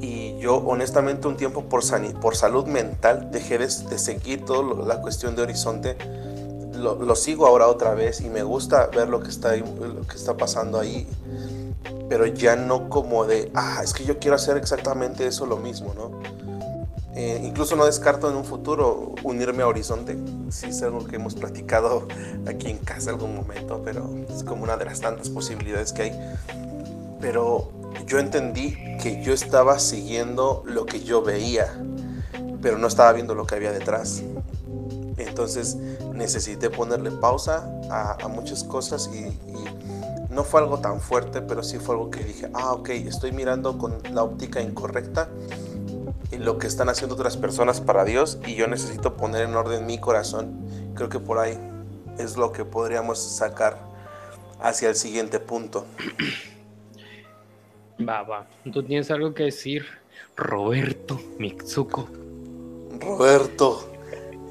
Y yo honestamente un tiempo por, sani- por salud mental dejé de, seguir toda la cuestión de Horizonte. Lo, lo sigo ahora otra vez y me gusta ver lo que está, lo que está pasando ahí. Pero ya no como de, ah, es que yo quiero hacer exactamente eso lo mismo, ¿no? Eh, incluso no descarto en un futuro unirme a Horizonte. Sí, es algo que hemos platicado aquí en casa algún momento, pero es como una de las tantas posibilidades que hay. Pero yo entendí que yo estaba siguiendo lo que yo veía, pero no estaba viendo lo que había detrás. Entonces necesité ponerle pausa a, a muchas cosas y, y no fue algo tan fuerte, pero sí fue algo que dije, ah, ok, estoy mirando con la óptica incorrecta en lo que están haciendo otras personas para Dios y yo necesito poner en orden mi corazón. Creo que por ahí es lo que podríamos sacar hacia el siguiente punto. (clears throat)
Va, va. ¿Tú tienes algo que decir? Roberto Mitsuko.
Roberto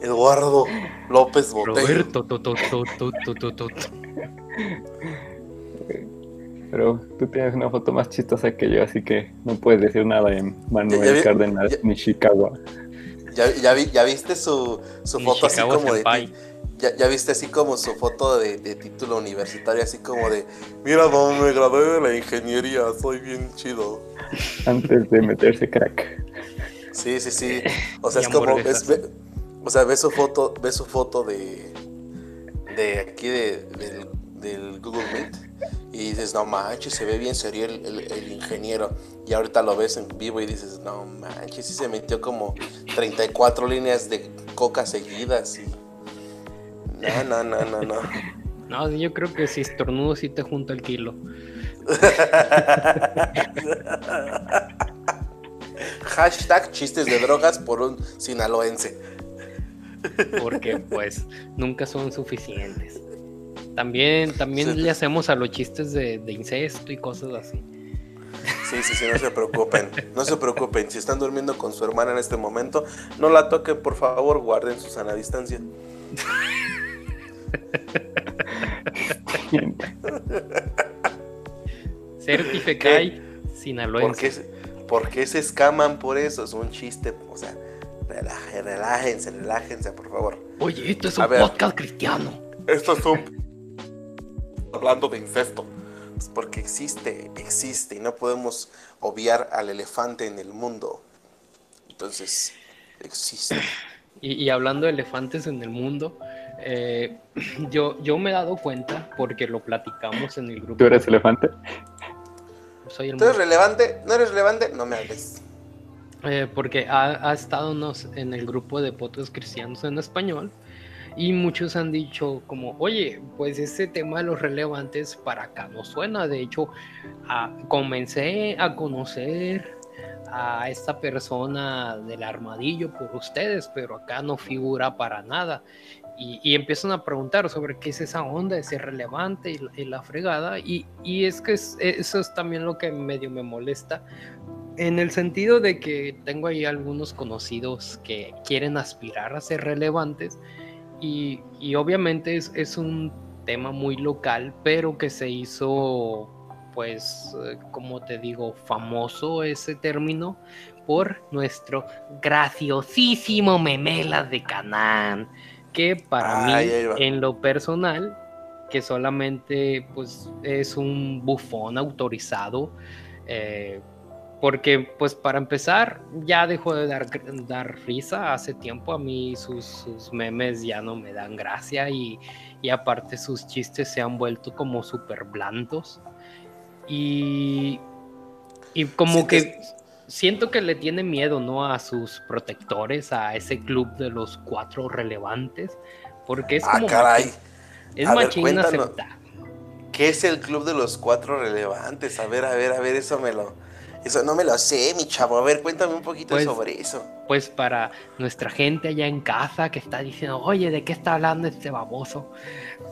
Eduardo López.
Roberto. tu, tu, tu. (laughs)
Pero tú tienes una foto más chistosa que yo, así que no puedes decir nada en Manuel
Ya- ya vi-
Cárdenas
ya-
ni Chicago.
¿Ya, ya, vi- ya viste su, su foto así como de...
Senpai.
Ya, ya viste así como su foto de, de título universitario, así como de... Mira, mamá, me gradué de la ingeniería, soy bien chido.
Antes de meterse crack.
Sí, sí, sí. (laughs) O sea,
Y
es como... es- ve- o sea, ve su foto, ve su foto de... De aquí de, del, del Google Meet. Y dices, no manches, se ve bien serio el, el- el ingeniero. Y ahorita lo ves en vivo y dices, no manches, sí se metió como 34 líneas de coca seguidas. Y... No, no, no, no, no. (laughs)
No, yo creo que si estornudo sí te junta el kilo. (laughs)
Hashtag chistes de drogas por un sinaloense.
Porque pues nunca son suficientes. También, también
Sí.
le hacemos a los chistes de, de incesto y cosas así.
Sí, sí, sí, no se preocupen. No se preocupen. Si están durmiendo con su hermana en este momento, no la toquen, por favor, guarden su sana distancia. (laughs)
Certificai
¿Por
sinaloense.
por qué se escaman por eso? Es un chiste. O sea, relaje- relájense, relájense, por favor.
Oye, esto es
A
un podcast cristiano.
Esto es un... Hablando de incesto. Pues porque existe, existe. Y no podemos obviar al elefante en el mundo. Entonces, existe.
Y, y hablando de elefantes en el mundo, eh, (clears throat) yo, yo me he dado cuenta, porque lo platicamos en el grupo.
¿Tú eres elefante?
soy el
¿Tú eres relevante? ¿No eres relevante? No me hables.
Eh, porque ha, ha estado nos, en el grupo de potos cristianos en español y muchos han dicho como, oye, pues ese tema de los relevantes para acá no suena. De hecho, a, comencé a conocer a esta persona del armadillo por ustedes, pero acá no figura para nada. Y, y empiezan a preguntar sobre qué es esa onda, ese relevante y, y la fregada. Y, y es que es, eso es también lo que medio me molesta, en el sentido de que tengo ahí algunos conocidos que quieren aspirar a ser relevantes y, y obviamente es, es, un tema muy local, pero que se hizo, pues, como te digo, famoso ese término por nuestro graciosísimo Memela de Canaán, que para Ay, mí, en lo personal, que solamente pues es un bufón autorizado, eh, porque pues para empezar ya dejó de dar, dar risa hace tiempo, a mí sus, sus, memes ya no me dan gracia y, y aparte sus chistes se han vuelto como súper blandos y, y como sí, que es... siento que le tiene miedo ¿no? a sus protectores, a ese club de los cuatro relevantes, porque es como...
Ah, caray.
Machín, es a machín ver, aceptar.
¿Qué es el club de los cuatro relevantes? A ver, a ver, a ver, eso me lo... Eso no me lo sé, mi chavo. A ver, cuéntame un poquito
pues,
sobre eso.
Pues para nuestra gente allá en casa que está diciendo, oye, ¿de qué está hablando este baboso?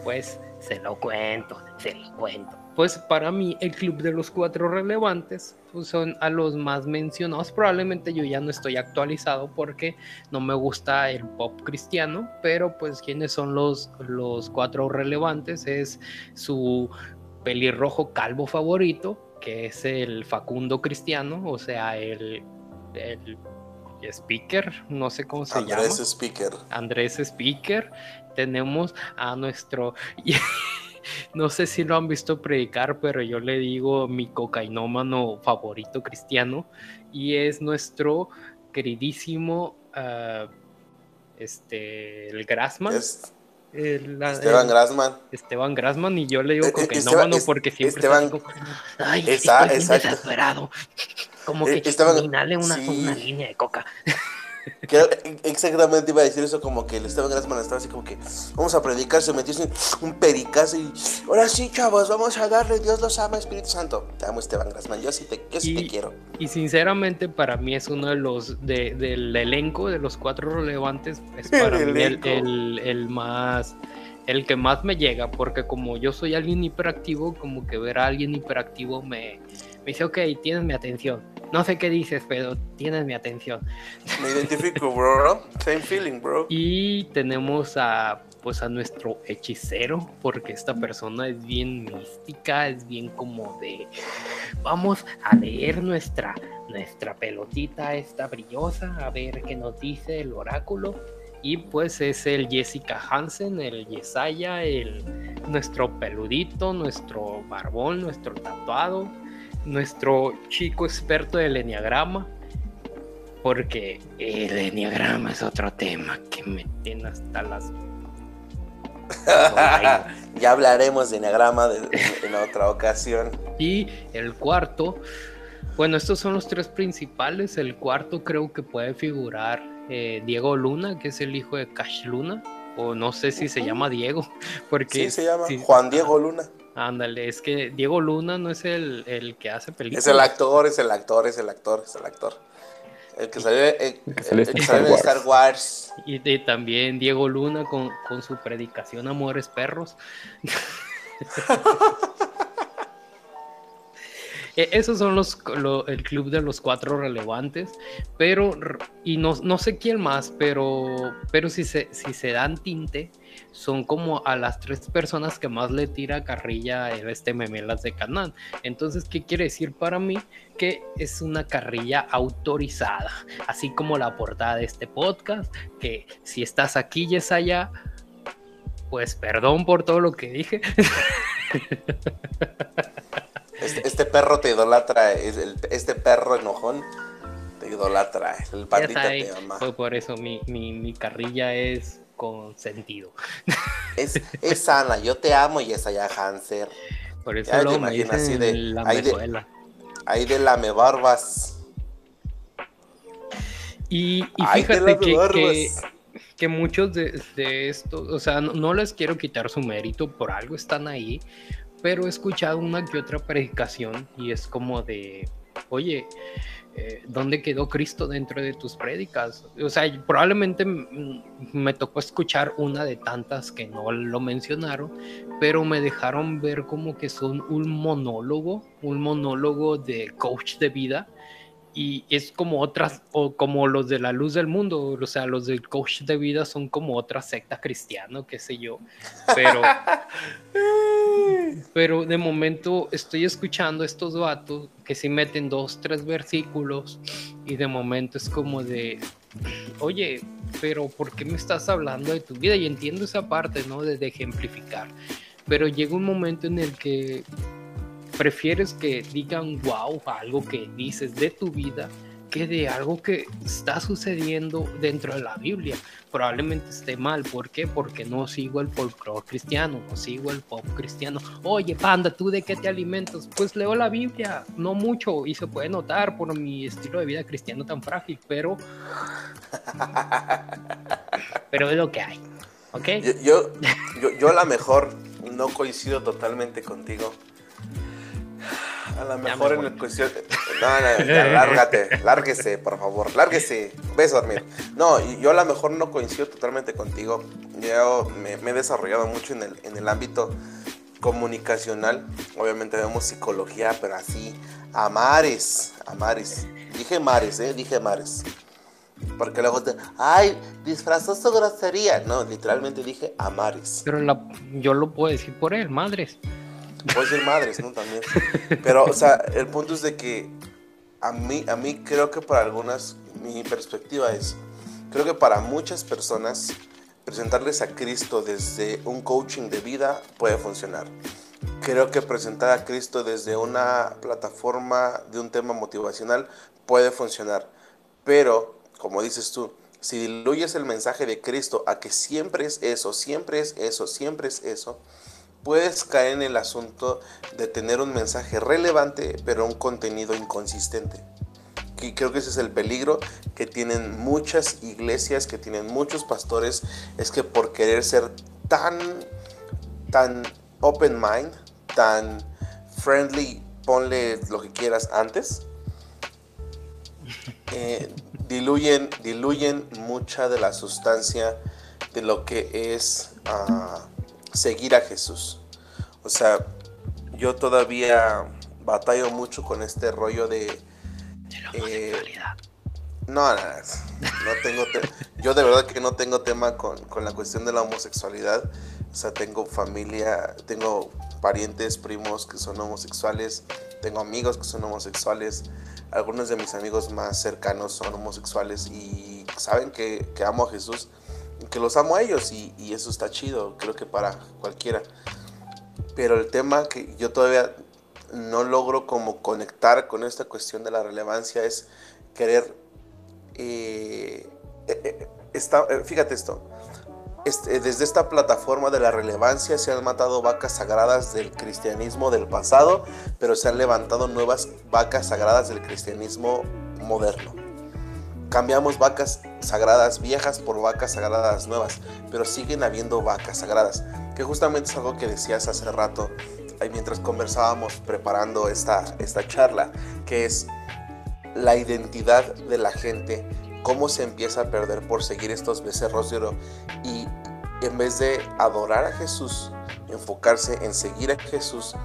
Pues se lo cuento, se lo cuento. Pues para mí el club de los cuatro relevantes pues son a los más mencionados. Probablemente yo ya no estoy actualizado porque no me gusta el pop cristiano, pero pues quienes son los, los cuatro relevantes es su pelirrojo calvo favorito, que es el Facundo Cristiano, o sea, el, el speaker, no sé cómo se
Andrés
llama.
Andrés Speaker.
Andrés Speaker. Tenemos a nuestro... (laughs) no sé si lo han visto predicar, pero yo le digo mi cocainómano favorito cristiano y es nuestro queridísimo uh, este el Grassman.
Es el, Esteban el, Grassman.
Esteban Grassman y yo le digo cocainómano
Esteban,
porque siempre
Esteban,
está como, ay,
esa,
estoy desesperado. (laughs) Como que
Esteban,
una,
sí.
una línea de coca. (laughs)
Que exactamente iba a decir eso como que el Esteban Grassman estaba así como que vamos a predicar, se metió un pericazo y ahora sí chavos, vamos a darle, Dios los ama, Espíritu Santo. Te amo Esteban Grassman, yo sí te, yo sí
y,
te quiero.
Y sinceramente para mí es uno de los de, del elenco, de los cuatro relevantes, es (laughs) para
El
mí el, el más el que más me llega, porque como yo soy alguien hiperactivo, como que ver a alguien hiperactivo me, me dice, ok, tienes mi atención. No sé qué dices, pero tienes mi atención.
Me identifico, bro. Same feeling, bro. (laughs)
Y tenemos a pues a nuestro hechicero, porque esta persona es bien mística, es bien como de vamos a leer nuestra nuestra pelotita esta brillosa, a ver qué nos dice el oráculo. Y pues es el Jessica Hansen, el Yesaya, el nuestro peludito, nuestro barbón, nuestro tatuado, nuestro chico experto del enneagrama. Porque el enneagrama es otro tema que me tiene hasta las. (laughs)
ya hablaremos de enneagrama de, en otra ocasión.
Y el cuarto, bueno, estos son los tres principales. El cuarto creo que puede figurar eh, Diego Luna, que es el hijo de Cash Luna. O no sé si se llama Diego. (laughs) Porque
sí, se llama sí, Juan Diego Luna.
Ándale, es que Diego Luna no es el, el, que hace películas.
Es el actor, es el actor, es el actor, es el actor. El que salió, el, el que salió, el que salió en Star Wars.
Y, y, también Diego Luna con, con su predicación Amores Perros. (laughs) E, esos son los lo, el club de los cuatro relevantes, pero y no, no sé quién más, pero pero si se si se dan tinte son como a las tres personas que más le tira carrilla a este memelas de Canán. Entonces, ¿qué quiere decir para mí? Que es una carrilla autorizada, así como la portada de este podcast, que si estás aquí y es allá, pues perdón por todo lo que dije. (laughs)
Este, este, perro te idolatra, este perro enojón te idolatra, el patita te ama.
Fue por eso mi, mi, mi, carrilla es con sentido.
Es, es sana, yo te amo y es allá Hanser.
Por eso ya lo me dicen
así de,
la
hay de, lame barbas.
Y, fíjate que, que muchos de, de estos, o sea, no, no les quiero quitar su mérito, por algo están ahí, pero he escuchado una que otra predicación y es como de, oye, eh, ¿dónde quedó Cristo dentro de tus prédicas? O sea, probablemente me tocó escuchar una de tantas que no lo mencionaron, pero me dejaron ver como que son un monólogo, un monólogo de coach de vida y es como otras, o como los de la luz del mundo, o sea, los del coach de vida son como otra secta cristiana, qué sé yo, pero, (laughs) pero de momento estoy escuchando estos vatos que se meten dos, tres versículos y de momento es como de, oye, pero ¿por qué me estás hablando de tu vida? Y entiendo esa parte, ¿no? De, de ejemplificar, pero llega un momento en el que prefieres que digan wow algo que dices de tu vida que de algo que está sucediendo dentro de la Biblia. Probablemente esté mal. ¿Por qué? Porque no sigo el folclore cristiano, no sigo el pop cristiano. Oye, panda, ¿tú de qué te alimentas? Pues leo la Biblia, no mucho, y se puede notar por mi estilo de vida cristiano tan frágil, pero. pero es lo que hay. ¿Ok?
Yo, yo, yo, yo a lo mejor no coincido totalmente contigo. A lo mejor en el cuestión. No, no, ya, lárgate, (laughs) lárguese, por favor, lárguese, ves a dormir. No, yo a lo mejor no coincido totalmente contigo. Yo me, me he desarrollado mucho en el, en el ámbito comunicacional. Obviamente vemos psicología, pero así, a mares, a mares. Dije mares, ¿eh? Dije mares. Porque luego te, ay, disfrazó su grosería. No, literalmente dije a mares.
Pero la- yo lo puedo decir por él, madres.
Puede ser madres, ¿no? También. Pero, o sea, el punto es de que a mí, a mí creo que para algunas, mi perspectiva es, creo que para muchas personas, presentarles a Cristo desde un coaching de vida puede funcionar. Creo que presentar a Cristo desde una plataforma de un tema motivacional puede funcionar. Pero, como dices tú, si diluyes el mensaje de Cristo a que siempre es eso, siempre es eso, siempre es eso, puedes caer en el asunto de tener un mensaje relevante, pero un contenido inconsistente. Y creo que ese es el peligro que tienen muchas iglesias, que tienen muchos pastores, es que por querer ser tan, tan open mind, tan friendly, ponle lo que quieras antes, (laughs) eh, diluyen, diluyen mucha de la sustancia de lo que es ah, seguir a Jesús. O sea, yo todavía batallo mucho con este rollo de...
De la
Eh. No, no, no tengo te- yo de verdad que no tengo tema con, con la cuestión de la homosexualidad. O sea, tengo familia, tengo parientes, primos que son homosexuales, tengo amigos que son homosexuales, algunos de mis amigos más cercanos son homosexuales y saben que, que amo a Jesús, que los amo a ellos y, eso está chido, creo que para cualquiera. Pero el tema que yo todavía no logro como conectar con esta cuestión de la relevancia es querer eh, eh, eh, está- eh, fíjate esto. Este, desde esta plataforma de la relevancia se han matado vacas sagradas del cristianismo del pasado, pero se han levantado nuevas vacas sagradas del cristianismo moderno. Cambiamos vacas sagradas viejas por vacas sagradas nuevas, pero siguen habiendo vacas sagradas, que justamente es algo que decías hace rato, mientras conversábamos preparando esta, esta charla, que es la identidad de la gente, cómo se empieza a perder por seguir estos becerros de oro y en vez de adorar a Jesús, enfocarse en seguir a Jesús,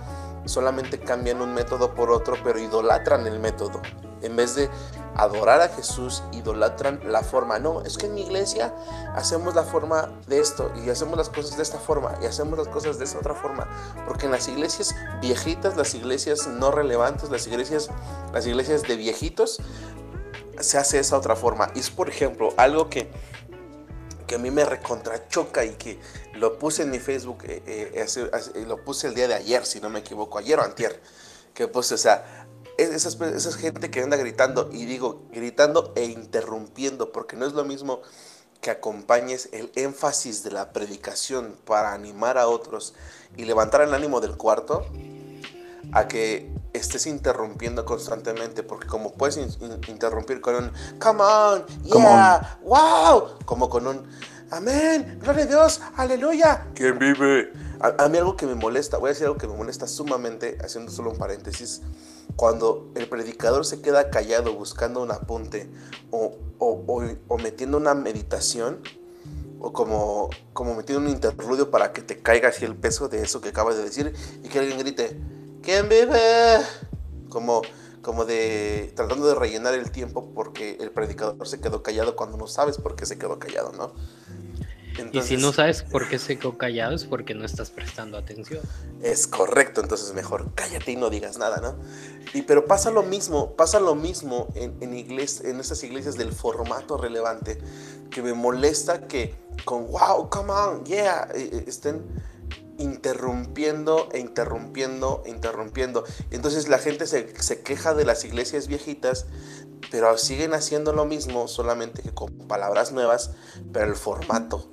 solamente cambian un método por otro, pero idolatran el método. En vez de adorar a Jesús, idolatran la forma. No, es que en mi iglesia hacemos la forma de esto y hacemos las cosas de esta forma y hacemos las cosas de esta otra forma. Porque en las iglesias viejitas, las iglesias no relevantes, las iglesias, las iglesias de viejitos, se hace esa otra forma. Y es, por ejemplo, algo que, que a mí me recontrachoca y que lo puse en mi Facebook, eh, eh, lo puse el día de ayer, si no me equivoco, ayer o antier, que puse, o sea, es- esas, pe- esa gente que anda gritando, y digo, gritando e interrumpiendo, porque no es lo mismo que acompañes el énfasis de la predicación para animar a otros y levantar el ánimo del cuarto, a que estés interrumpiendo constantemente, porque como puedes in- in- interrumpir con un come on, yeah, wow, como con un amén, gloria a Dios, aleluya, ¿quién vive? A, a mí algo que me molesta, voy a decir algo que me molesta sumamente, haciendo solo un paréntesis, cuando el predicador se queda callado buscando un apunte o, o- o- o metiendo una meditación o como, como metiendo un interludio para que te caiga así el peso de eso que acabas de decir y que alguien grite, ¿quién vive? Como, como de tratando de rellenar el tiempo porque el predicador se quedó callado cuando no sabes por qué se quedó callado, ¿no?
Y si no sabes por qué se quedó callado es porque no estás prestando atención.
Es correcto, entonces mejor cállate y no digas nada, ¿no? Y pero pasa lo mismo, pasa lo mismo en, en, en estas iglesias del formato relevante, que me molesta que con wow, come on, yeah, eh, eh, estén interrumpiendo e interrumpiendo e interrumpiendo. Entonces la gente se, se queja de las iglesias viejitas, pero siguen haciendo lo mismo, solamente que con palabras nuevas, pero el formato,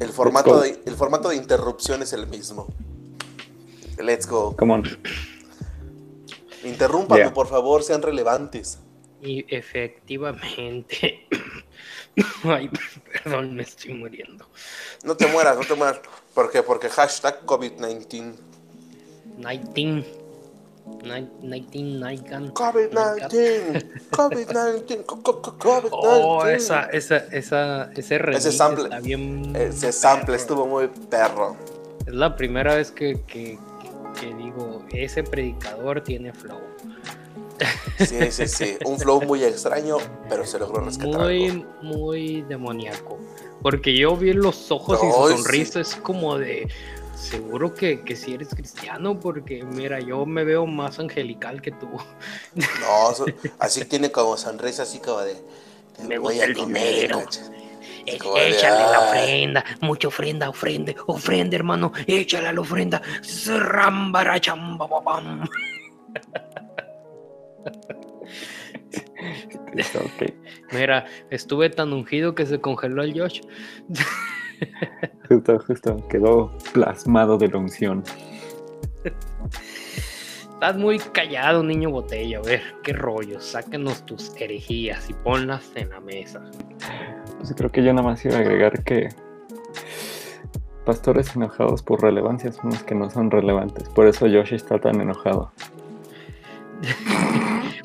el formato de, el formato de interrupción es el mismo. Let's go.
Come on.
Interrúmpame,
Yeah.
por favor, sean relevantes.
Y efectivamente. (laughs) Ay, perdón, me estoy muriendo.
No te mueras, no te mueras. ¿Por qué? Porque hashtag COVID-19.
19. Nine- 19, Nigan.
COVID-19. COVID-19. co- co- co- COVID-19.
Oh, esa, esa, esa, ese remix
sample.
está bien.
Ese sample
perro.
estuvo muy perro.
Es la primera vez que, que, que digo, ese predicador tiene flow.
Sí, sí, sí. Un flow muy extraño, pero se logró rescatar. algo.
Muy, muy demoníaco. Porque yo vi los ojos y su
sí.
sonrisa es como de. Seguro que, que si eres cristiano, porque mira, yo me veo más angelical que tú.
No, so- así tiene como sonrisa, así como de. te
Me
voy
gusta
a
el
comer,
dinero. Eh,
de,
Échale la ofrenda, mucha ofrenda, ofrende, ofrenda, hermano, échale a la ofrenda. (laughs)
Ok.
Mira, estuve tan ungido que se congeló el Josh. (laughs) (laughs)
Justo, justo. Quedó plasmado de la unción.
Estás muy callado, niño botella. A ver, qué rollo. Sáquenos tus herejías y ponlas en la mesa.
Pues creo que yo nada más iba a agregar que pastores enojados por relevancia son los que no son relevantes. Por eso Yoshi está tan enojado. (laughs)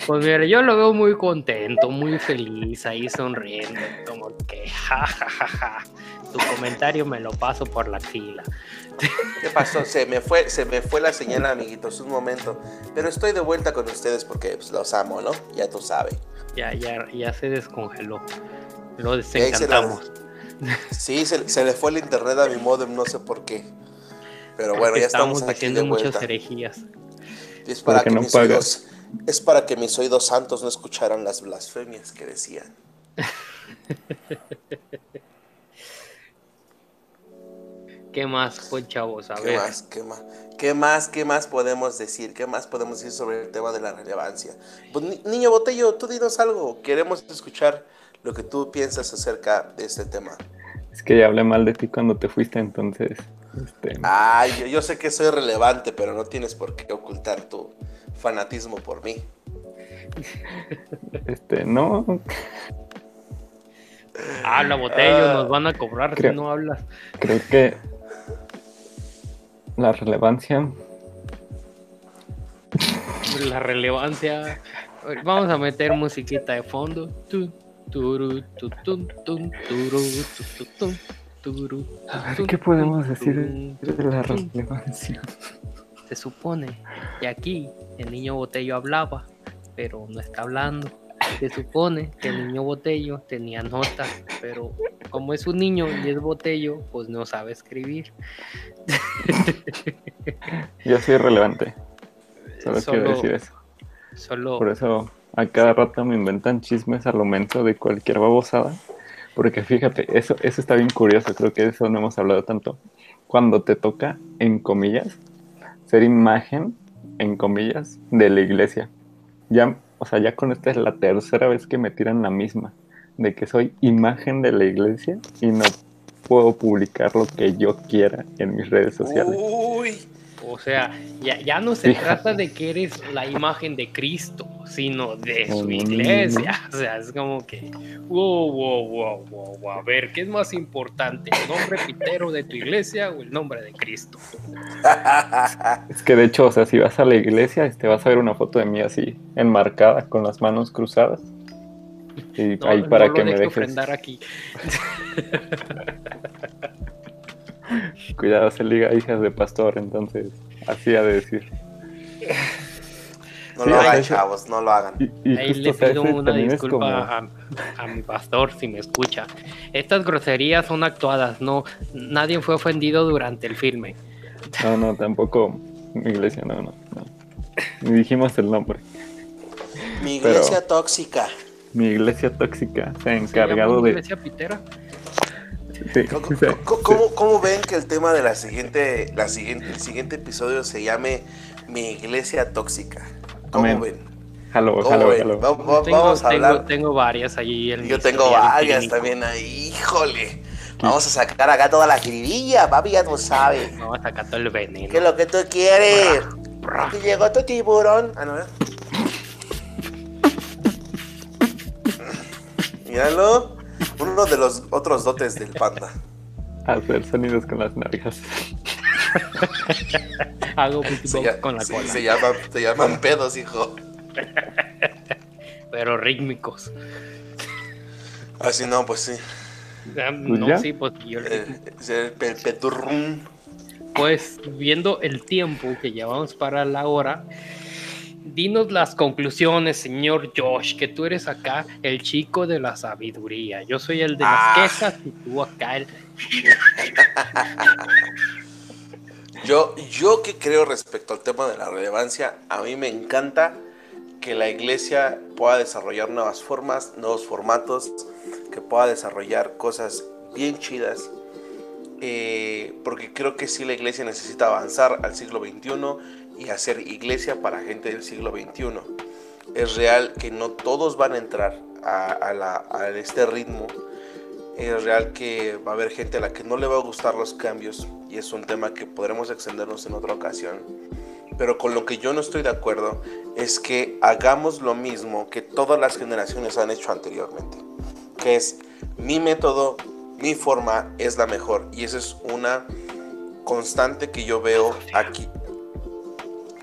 Pues mira, yo lo veo muy contento, muy feliz, ahí sonriendo, como que ja, ja, ja, ja. Tu comentario me lo paso por la fila.
¿Qué pasó? Se me fue, se me fue la señal, amiguitos, un momento. Pero estoy de vuelta con ustedes porque pues, los amo, ¿no? Ya tú sabes.
Ya, ya, ya se descongeló. Lo
ahí se la-
desencantamos.
Sí, se, se le fue el internet a mi modem, no sé por qué. Pero bueno, ya estamos aquí
diciendo
de
muchas
vuelta.
herejías.
Y es para
Porque
que
no
mis
pagas.
oídos, es para que mis oídos santos no escucharan las blasfemias que decían. (laughs)
¿Qué más, pues, chavos? A
¿Qué
ver.
más? ¿Qué más? ¿Qué más? ¿Qué más podemos decir? ¿Qué más podemos decir sobre el tema de la relevancia? Pues, ni- niño Botello, tú dinos algo. Queremos escuchar lo que tú piensas acerca de este tema.
Es que ya hablé mal de ti cuando te fuiste, entonces. Este,
Ay, yo, yo sé que soy relevante, pero no tienes por qué ocultar tu fanatismo por mí.
este, no.
Habla, botello,
Ah,
nos van a cobrar
creo-
si no hablas.
Creo que la relevancia.
La relevancia. Vamos a meter musiquita de fondo. Tu, turu, tu, tun, tun, turu, tu, tu, tun, turu,
A ver, ¿qué podemos decir de la relevancia?
Se supone que aquí el niño Botello hablaba, pero no está hablando. Se supone que el niño Botello tenía notas, pero como es un niño y es Botello, pues no sabe escribir.
Yo soy relevante. Solo,
Solo-
quiero decir eso.
Solo
Por eso a cada rato me inventan chismes al momento de cualquier babosada. Porque fíjate, eso, eso está bien curioso, creo que de eso no hemos hablado tanto. Cuando te toca, en comillas, ser imagen, en comillas, de la iglesia. Ya, o sea, ya con esta es la tercera vez que me tiran la misma, de que soy imagen de la iglesia y no puedo publicar lo que yo quiera en mis redes sociales.
Uy,
O sea, ya, ya no se trata de que eres la imagen de Cristo, sino de su iglesia. (laughs) O sea, es como que, wow, wow, wow, wow, wow. A ver, ¿qué es más importante? ¿El nombre pitero de tu iglesia o el nombre de Cristo? (laughs)
Es que de hecho, o sea, si vas a la iglesia, este, vas a ver una foto de mí así, enmarcada, con las manos cruzadas. Y (laughs) ahí para que me dejes.
aquí. (laughs)
Cuidado, se liga hijas de pastor, entonces así ha de decir.
No lo hagan, chavos, no lo hagan.
Ahí le pido una disculpa a, mi pastor si me escucha. Estas groserías son actuadas, no, nadie fue ofendido durante el filme.
No, no, tampoco mi iglesia, no, no, Ni dijimos el nombre.
Mi iglesia tóxica.
Mi iglesia tóxica se ha encargado de.
iglesia pitera?
¿Cómo, ven que el tema de la siguiente, la siguiente, el siguiente episodio se llame Mi iglesia tóxica? ¿Cómo ven?
Halo,
Vamos, a hablar.
Tengo, varias ahí.
Yo tengo varias también ahí. Híjole. Vamos a sacar acá toda la jiribilla, papi, ya tú sabes.
Vamos a sacar todo el veneno.
¿Qué es lo que tú quieres? Que llegó tu tiburón. Ah, no, Míralo. Uno de los otros dotes del panda.
Hacer sonidos con las narices. (laughs)
Hago con la cola.
Se, llaman pedos, hijo. (laughs)
Pero rítmicos.
Así ah, no, pues sí.
No, sí, pues yo
eh, el,
Pues viendo el tiempo que llevamos para la hora, dinos las conclusiones, señor Josh, que tú eres acá el chico de la sabiduría. Yo soy el de las ah. quejas y tú acá el... (laughs)
yo, yo que creo respecto al tema de la relevancia, a mí me encanta que la iglesia pueda desarrollar nuevas formas, nuevos formatos, que pueda desarrollar cosas bien chidas. Eh, porque creo que sí la iglesia necesita avanzar al siglo XXI y hacer iglesia para gente del siglo XXI. Es real que no todos van a entrar a, este ritmo. Es real que va a haber gente a la que no le va a gustar los cambios y es un tema que podremos extendernos en otra ocasión. Pero con lo que yo no estoy de acuerdo es que hagamos lo mismo que todas las generaciones han hecho anteriormente. Que es mi método, mi forma es la mejor. Y esa es una constante que yo veo aquí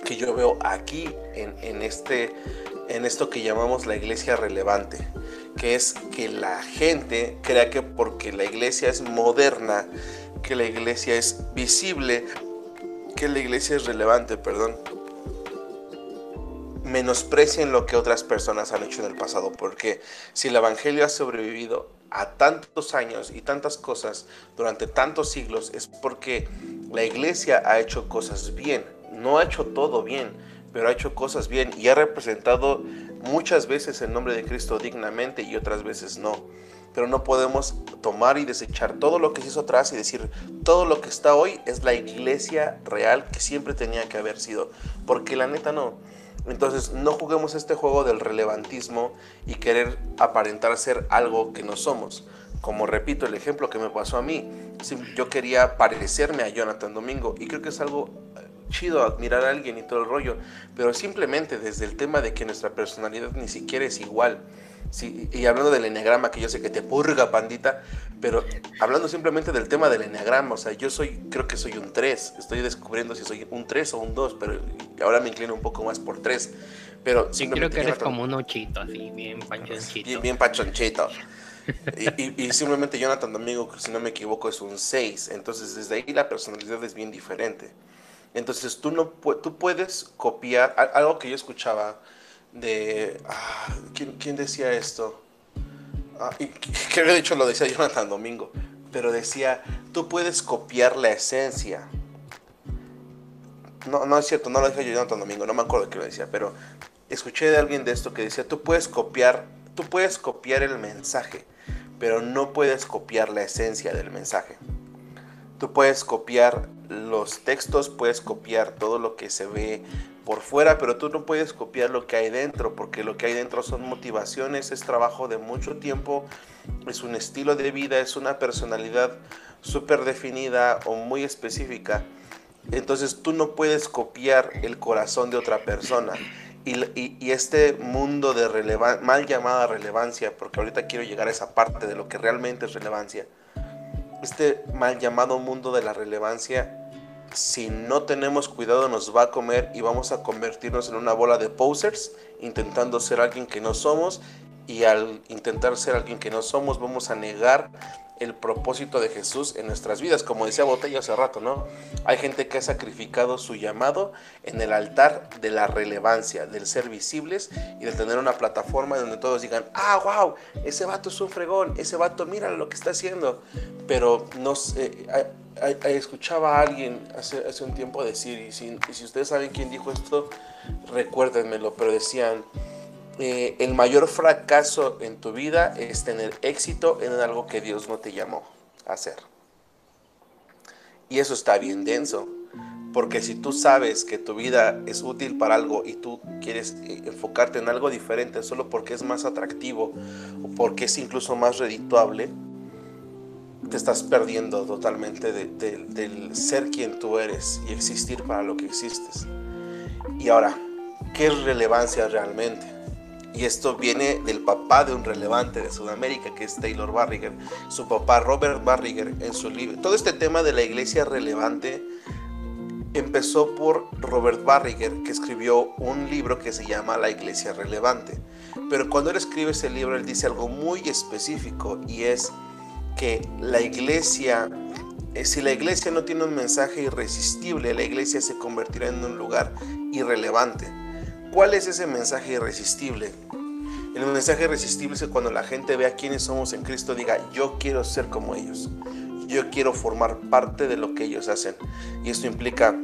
que yo veo aquí en, este, en esto que llamamos la iglesia relevante, que es que la gente crea que porque la iglesia es moderna, que la iglesia es visible, que la iglesia es relevante, perdón, menosprecien lo que otras personas han hecho en el pasado, porque si el Evangelio ha sobrevivido a tantos años y tantas cosas durante tantos siglos, es porque la iglesia ha hecho cosas bien no ha hecho todo bien, pero ha hecho cosas bien y ha representado muchas veces el nombre de Cristo dignamente y otras veces no. Pero no podemos tomar y desechar todo lo que se hizo atrás y decir todo lo que está hoy es la iglesia real que siempre tenía que haber sido. Porque la neta no. Entonces no juguemos este juego del relevantismo y querer aparentar ser algo que no somos. Como repito el ejemplo que me pasó a mí. Yo quería parecerme a Jonathan Domingo y creo que es algo chido admirar a alguien y todo el rollo, pero simplemente desde el tema de que nuestra personalidad ni siquiera es igual. y hablando del enneagrama, que yo sé que te purga, pandita, pero hablando simplemente del tema del enneagrama, o sea, yo soy, creo que soy un 3, estoy descubriendo si soy un 3 o un 2, pero ahora me inclino un poco más por 3. Pero
sí, creo que eres como un ochito, así, bien pachonchito.
Bien, bien pachonchito. y, y, simplemente Jonathan Domingo, si no me equivoco, es un 6. Entonces, desde ahí la personalidad es bien diferente. Entonces tú, no, tú puedes copiar algo que yo escuchaba de... Ah, ¿quién, decía esto? Ah, y que de hecho lo decía (laughs) Jonathan Domingo, pero decía, tú puedes copiar la esencia. No, no es cierto, no lo decía Jonathan Domingo, no me acuerdo qué lo decía, pero escuché de alguien de esto que decía, tú puedes copiar, tú puedes copiar el mensaje, pero no puedes copiar la esencia del mensaje. Tú puedes copiar los textos, puedes copiar todo lo que se ve por fuera, pero tú no puedes copiar lo que hay dentro, porque lo que hay dentro son motivaciones, es trabajo de mucho tiempo, es un estilo de vida, es una personalidad súper definida o muy específica Entonces tú no puedes copiar el corazón de otra persona. Y, este mundo de mal llamada relevancia, porque ahorita quiero llegar a esa parte de lo que realmente es relevancia, este mal llamado mundo de la relevancia, si no tenemos cuidado nos va a comer y vamos a convertirnos en una bola de posers, intentando ser alguien que no somos, y al intentar ser alguien que no somos vamos a negar el propósito de Jesús en nuestras vidas. Como decía Botella hace rato, ¿no? Hay gente que ha sacrificado su llamado en el altar de la relevancia, del ser visibles y de tener una plataforma donde todos digan, ah, wow, ese vato es un fregón, ese vato mira lo que está haciendo. Pero no sé, escuchaba a alguien hace, hace, un tiempo decir, y si, y si ustedes saben quién dijo esto, recuérdenmelo, pero decían, eh, el mayor fracaso en tu vida es tener éxito en algo que Dios no te llamó a hacer. Y eso está bien denso, porque si tú sabes que tu vida es útil para algo y tú quieres eh, enfocarte en algo diferente solo porque es más atractivo o porque es incluso más redituable, te estás perdiendo totalmente del ser quien tú eres y existir para lo que existes. Y ahora, ¿qué relevancia realmente? Y esto viene del papá de un relevante de Sudamérica, que es Taylor Barriger. Su papá, Robert Barriger, en su libro. Todo este tema de la iglesia relevante empezó por Robert Barriger, que escribió un libro que se llama La iglesia relevante. Pero cuando él escribe ese libro, él dice algo muy específico y es que la iglesia, eh, si la iglesia no tiene un mensaje irresistible, la iglesia se convertirá en un lugar irrelevante. ¿Cuál es ese mensaje irresistible? El mensaje irresistible es que cuando la gente vea quiénes somos en Cristo diga, yo quiero ser como ellos. Yo quiero formar parte de lo que ellos hacen. Y esto implica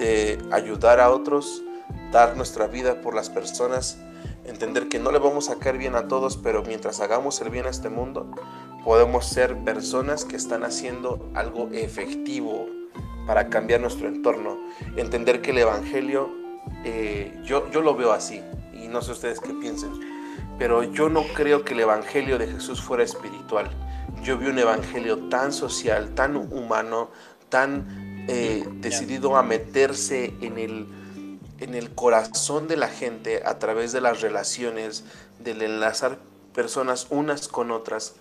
eh, ayudar a otros, dar nuestra vida por las personas, entender que no le vamos a caer bien a todos, pero mientras hagamos el bien a este mundo, podemos ser personas que están haciendo algo efectivo para cambiar nuestro entorno. Entender que el Evangelio eh, yo, yo lo veo así, y no sé ustedes qué piensen, pero yo no creo que el Evangelio de Jesús fuera espiritual. Yo vi un Evangelio tan social, tan humano, tan eh, decidido a meterse en el, en el corazón de la gente a través de las relaciones, del enlazar personas unas con otras.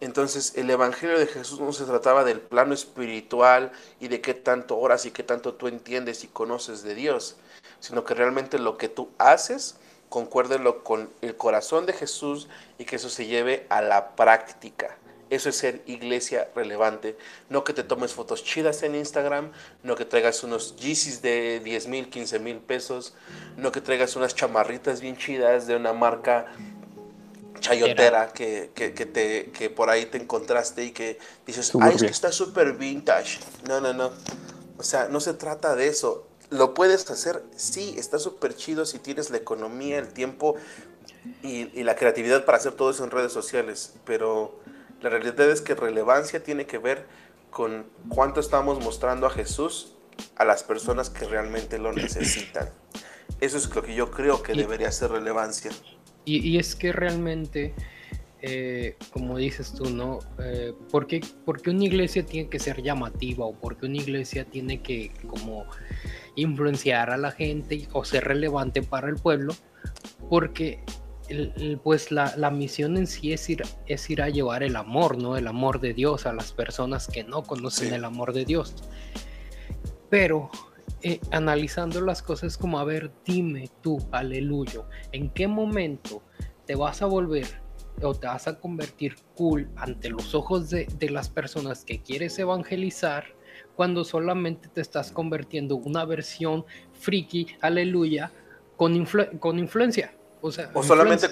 Entonces el Evangelio de Jesús no se trataba del plano espiritual y de qué tanto oras y qué tanto tú entiendes y conoces de Dios sino que realmente lo que tú haces concuérdelo con el corazón de Jesús y que eso se lleve a la práctica. Eso es ser iglesia relevante. No que te tomes fotos chidas en Instagram, no que traigas unos Yeezys de 10 mil, 15 mil pesos, no que traigas unas chamarritas bien chidas de una marca chayotera que, que, te, que por ahí te encontraste y que dices, ay, es que está súper vintage. No, no, no. O sea, no se trata de eso. ¿Lo puedes hacer? Sí, está súper chido si tienes la economía, el tiempo y, la creatividad para hacer todo eso en redes sociales, pero la realidad es que relevancia tiene que ver con cuánto estamos mostrando a Jesús a las personas que realmente lo necesitan. Eso es lo que yo creo que debería ser relevancia.
Y, es que realmente, eh, como dices tú, ¿no? Eh, ¿por, qué, ¿Por qué una iglesia tiene que ser llamativa o por qué una iglesia tiene que como influenciar a la gente o ser relevante para el pueblo, porque pues la, misión en sí es ir, es ir a llevar el amor, ¿no? El amor de Dios a las personas que no conocen el amor de Dios. Pero eh, analizando las cosas como, a ver, dime tú, aleluya, ¿en qué momento te vas a volver o te vas a convertir cool ante los ojos de, de las personas que quieres evangelizar? Cuando solamente te estás convirtiendo una versión friki, aleluya, con, con influencia. O, sea,
o solamente,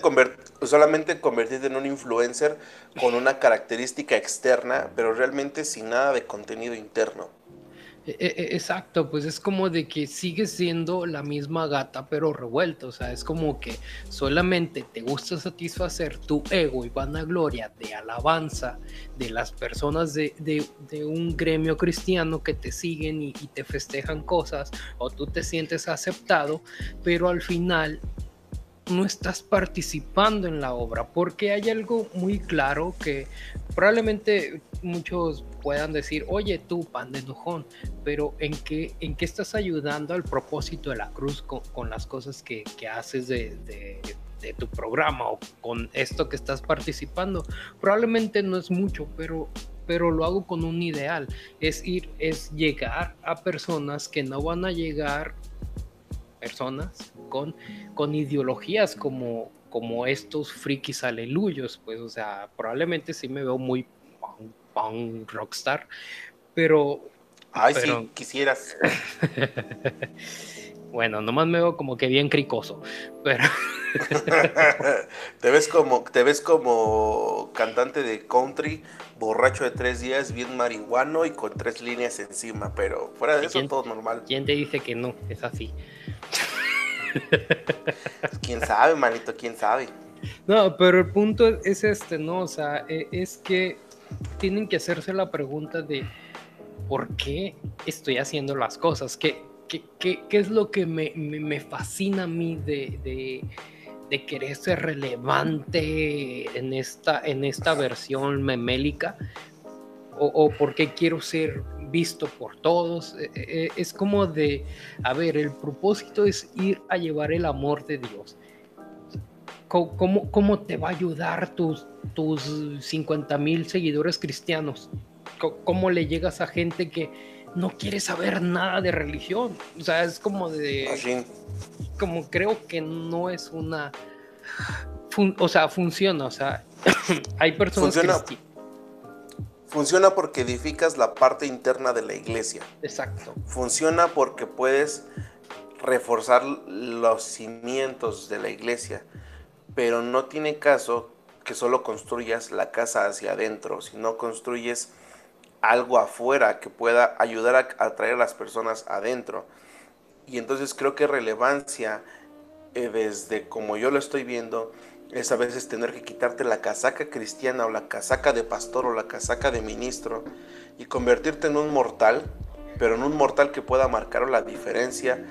solamente convertirte en un influencer con una característica externa, pero realmente sin nada de contenido interno.
E, e, e, exacto, pues es como de que sigues siendo la misma gata pero revuelta, o sea, es como que solamente te gusta satisfacer tu ego y vanagloria de alabanza de las personas de, un gremio cristiano que te siguen y te festejan cosas o tú te sientes aceptado, pero al final no estás participando en la obra, porque hay algo muy claro que probablemente muchos puedan decir, oye tú, pan de enojón, pero ¿en qué, ¿en qué estás ayudando al propósito de la cruz con, las cosas que, haces de, de, tu programa o con esto que estás participando? Probablemente no es mucho, pero pero lo hago con un ideal, es ir, es llegar a personas que no van a llegar personas con, con ideologías como, como estos frikis aleluyos, pues, o sea, probablemente sí me veo muy punk, rockstar, pero...
Ay, sí, quisieras. (laughs)
bueno, nomás me veo como que bien cricoso, pero... (laughs)
te ves como, te ves como cantante de country, borracho de tres días, bien marihuano y con tres líneas encima, pero fuera de eso todo normal.
¿Quién te dice que no? Es así.
Quién sabe, manito, quién sabe.
No, pero el punto es este, ¿no? O sea, e, es que tienen que hacerse la pregunta de por qué estoy haciendo las cosas, qué, qué, es lo que me, fascina a mí de, querer ser relevante en esta, en esta versión memélica, o, o por qué quiero ser visto por todos. E, e, e, es como de, a ver, el propósito es ir a llevar el amor de Dios. ¿Cómo, cómo te va a ayudar tus, tus 50 mil seguidores cristianos? ¿Cómo le llegas a gente que no quiere saber nada de religión? O sea, es como de... Como creo que no es una... o sea, funciona, o sea, (coughs) hay personas que
Funciona porque edificas la parte interna de la iglesia.
Exacto.
Funciona porque puedes reforzar los cimientos de la iglesia, pero no tiene caso que solo construyas la casa hacia adentro, sino construyes algo afuera que pueda ayudar a atraer a las personas adentro. Y entonces creo que relevancia, eh, desde como yo lo estoy viendo, es a veces tener que quitarte la casaca cristiana o la casaca de pastor o la casaca de ministro y convertirte en un mortal, pero en un mortal que pueda marcar la diferencia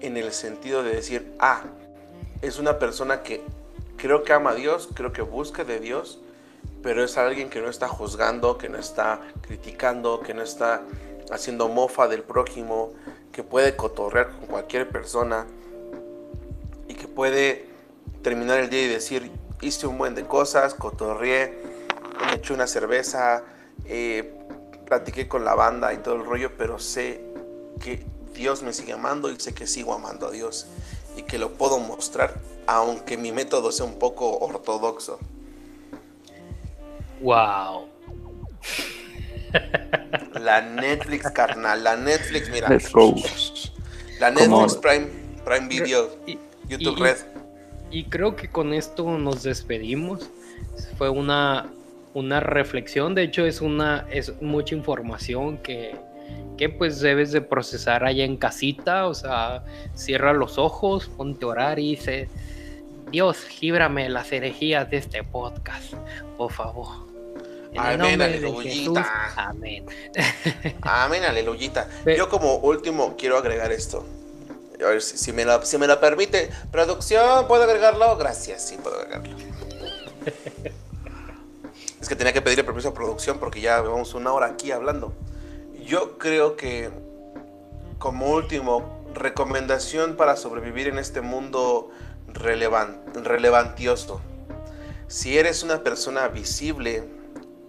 en el sentido de decir, ah, es una persona que creo que ama a Dios, creo que busca de Dios, pero es alguien que no está juzgando, que no está criticando, que no está haciendo mofa del prójimo, que puede cotorrear con cualquier persona y que puede terminar el día y decir, hice un buen de cosas, cotorrié, me eché una cerveza, eh, platiqué con la banda y todo el rollo, pero sé que Dios me sigue amando y sé que sigo amando a Dios y que lo puedo mostrar, aunque mi método sea un poco ortodoxo.
Wow.
La Netflix, carnal, la Netflix, mira.
Let's go.
La Netflix Prime, Prime Video, YouTube Red
y creo que con esto nos despedimos. Fue una, una reflexión, de hecho es, una, es mucha información que, que pues debes de procesar allá en casita, o sea, cierra los ojos, ponte a orar y dice, Dios, líbrame las herejías de este podcast, por favor.
amén, aleluyita.
amén. (laughs)
amén, aleluyita. Yo como último quiero agregar esto. A ver si, me la, si me la permite. Producción, ¿puedo agregarlo? Gracias, sí, puedo agregarlo. (laughs) es que tenía que pedirle permiso a producción porque ya llevamos una hora aquí hablando. Yo creo que, como último, recomendación para sobrevivir en este mundo relevantioso. Si eres una persona visible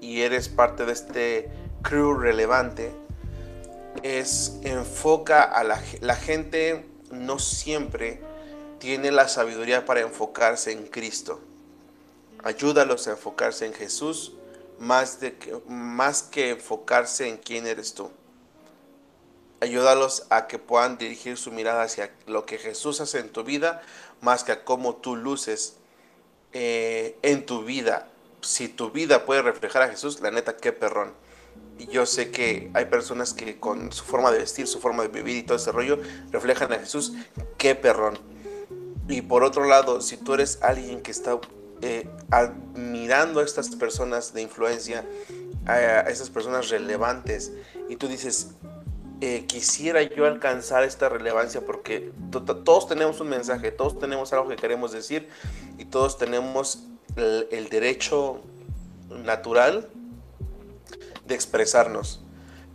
y eres parte de este crew relevante, es enfoca a la gente no siempre tiene la sabiduría para enfocarse en Cristo. Ayúdalos a enfocarse en Jesús más, de que, más que enfocarse en quién eres tú. Ayúdalos a que puedan dirigir su mirada hacia lo que Jesús hace en tu vida más que a cómo tú luces eh, en tu vida. Si tu vida puede reflejar a Jesús, la neta, qué perrón. Y yo sé que hay personas que con su forma de vestir, su forma de vivir y todo ese rollo reflejan a Jesús. ¡Qué perrón! Y por otro lado, si tú eres alguien que está eh, admirando a estas personas de influencia, a, estas personas relevantes, y tú dices, eh, quisiera yo alcanzar esta relevancia porque todos tenemos un mensaje, todos tenemos algo que queremos decir y todos tenemos el, derecho natural de expresarnos.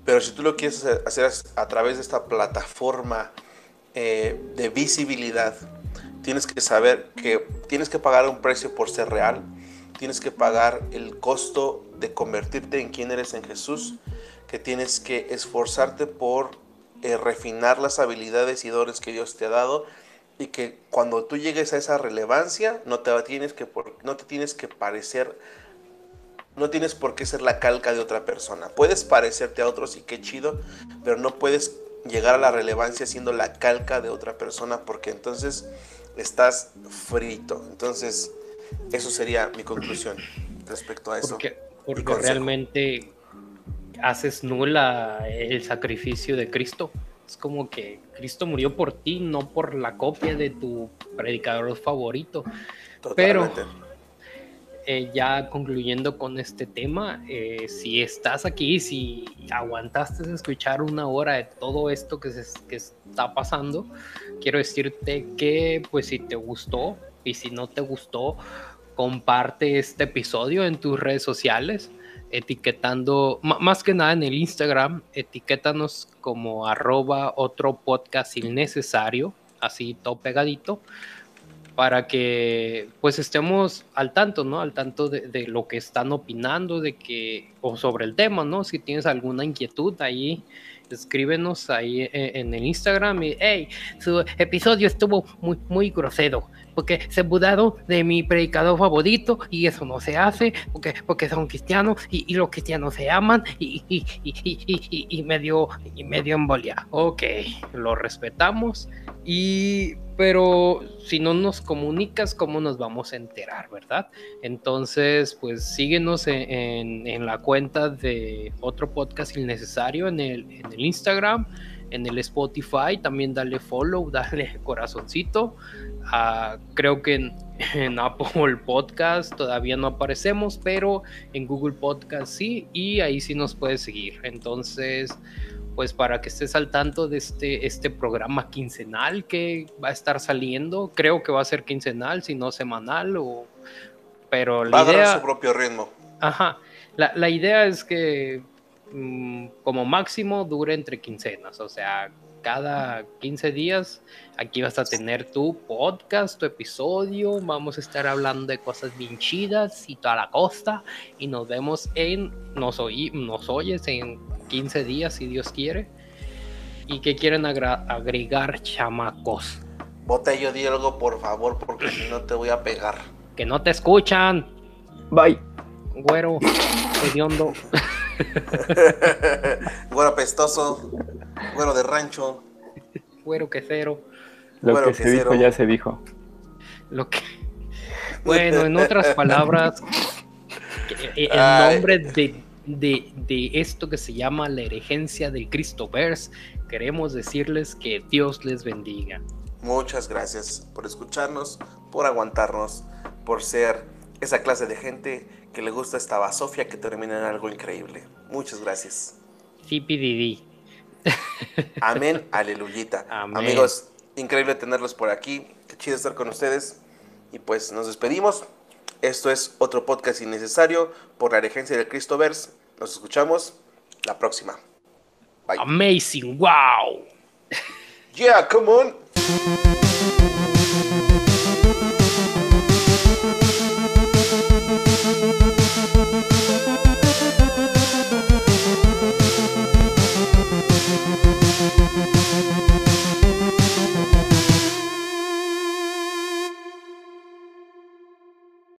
Pero si tú lo quieres hacer a través de esta plataforma eh, de visibilidad, tienes que saber que tienes que pagar un precio por ser real, tienes que pagar el costo de convertirte en quien eres en Jesús, que tienes que esforzarte por eh, refinar las habilidades y dones que Dios te ha dado y que cuando tú llegues a esa relevancia no te tienes que no te tienes que parecer no tienes por qué ser la calca de otra persona. Puedes parecerte a otros y qué chido, pero no puedes llegar a la relevancia siendo la calca de otra persona porque entonces estás frito. Entonces, eso sería mi conclusión respecto a eso.
Porque, porque realmente haces nula el sacrificio de Cristo. Es como que Cristo murió por ti, no por la copia de tu predicador favorito. Totalmente. Pero eh, ya concluyendo con este tema, eh, si estás aquí, si aguantaste escuchar una hora de todo esto que, se, que está pasando, quiero decirte que pues si te gustó y si no te gustó, comparte este episodio en tus redes sociales etiquetando, más que nada en el Instagram, etiquétanos como arroba otro podcast innecesario, así todo pegadito, para que pues estemos al tanto, ¿no? Al tanto de, lo que están opinando, de que, o sobre el tema, ¿no? Si tienes alguna inquietud ahí, escríbenos ahí e, en, el Instagram y, hey, su episodio estuvo muy, muy grosero porque se mudaron de mi predicador favorito y eso no se hace, porque, porque son cristianos y, los cristianos se aman y, y, y, y medio, y medio embolia. Ok, lo respetamos y pero si no nos comunicas, ¿cómo nos vamos a enterar, verdad? Entonces, pues síguenos en, en, la cuenta de otro podcast innecesario en el, en el Instagram en el Spotify, también dale follow, (laughs) dale corazoncito. Ah, creo que en, Apple Podcast todavía no aparecemos, pero en Google Podcast sí, y ahí sí nos puedes seguir. Entonces, pues para que estés al tanto de este, este programa quincenal que va a estar saliendo, creo que va a ser quincenal, si no semanal, o... pero
la va idea... a su propio ritmo.
Ajá, la, la idea es que como máximo dure entre quincenas, o sea, cada 15 días aquí vas a tener tu podcast, tu episodio, vamos a estar hablando de cosas bien chidas y toda la costa y nos vemos en, nos, oí, nos oyes en 15 días si Dios quiere. ¿Y que quieren agregar chamacos?
Botello, di algo por favor porque si no te voy a pegar.
Que no te escuchan.
Bye.
Güero, hediondo. (laughs) (laughs)
güero pestoso, güero de rancho.
Güero quesero.
Lo que se dijo ya se dijo.
Lo que... Bueno, en otras (laughs) palabras, el nombre de, de, esto que se llama la heregencia del Cristoverse, queremos decirles que Dios les bendiga.
Muchas gracias por escucharnos, por aguantarnos, por ser esa clase de gente que le gusta esta basofia que termina en algo increíble. Muchas gracias.
Sí, (laughs)
Amén, aleluyita. Amigos, increíble tenerlos por aquí. Qué chido estar con ustedes. Y pues nos despedimos. Esto es otro podcast innecesario por la regencia del Cristoverse. Nos escuchamos la próxima.
Bye. Amazing, wow.
Yeah, come on.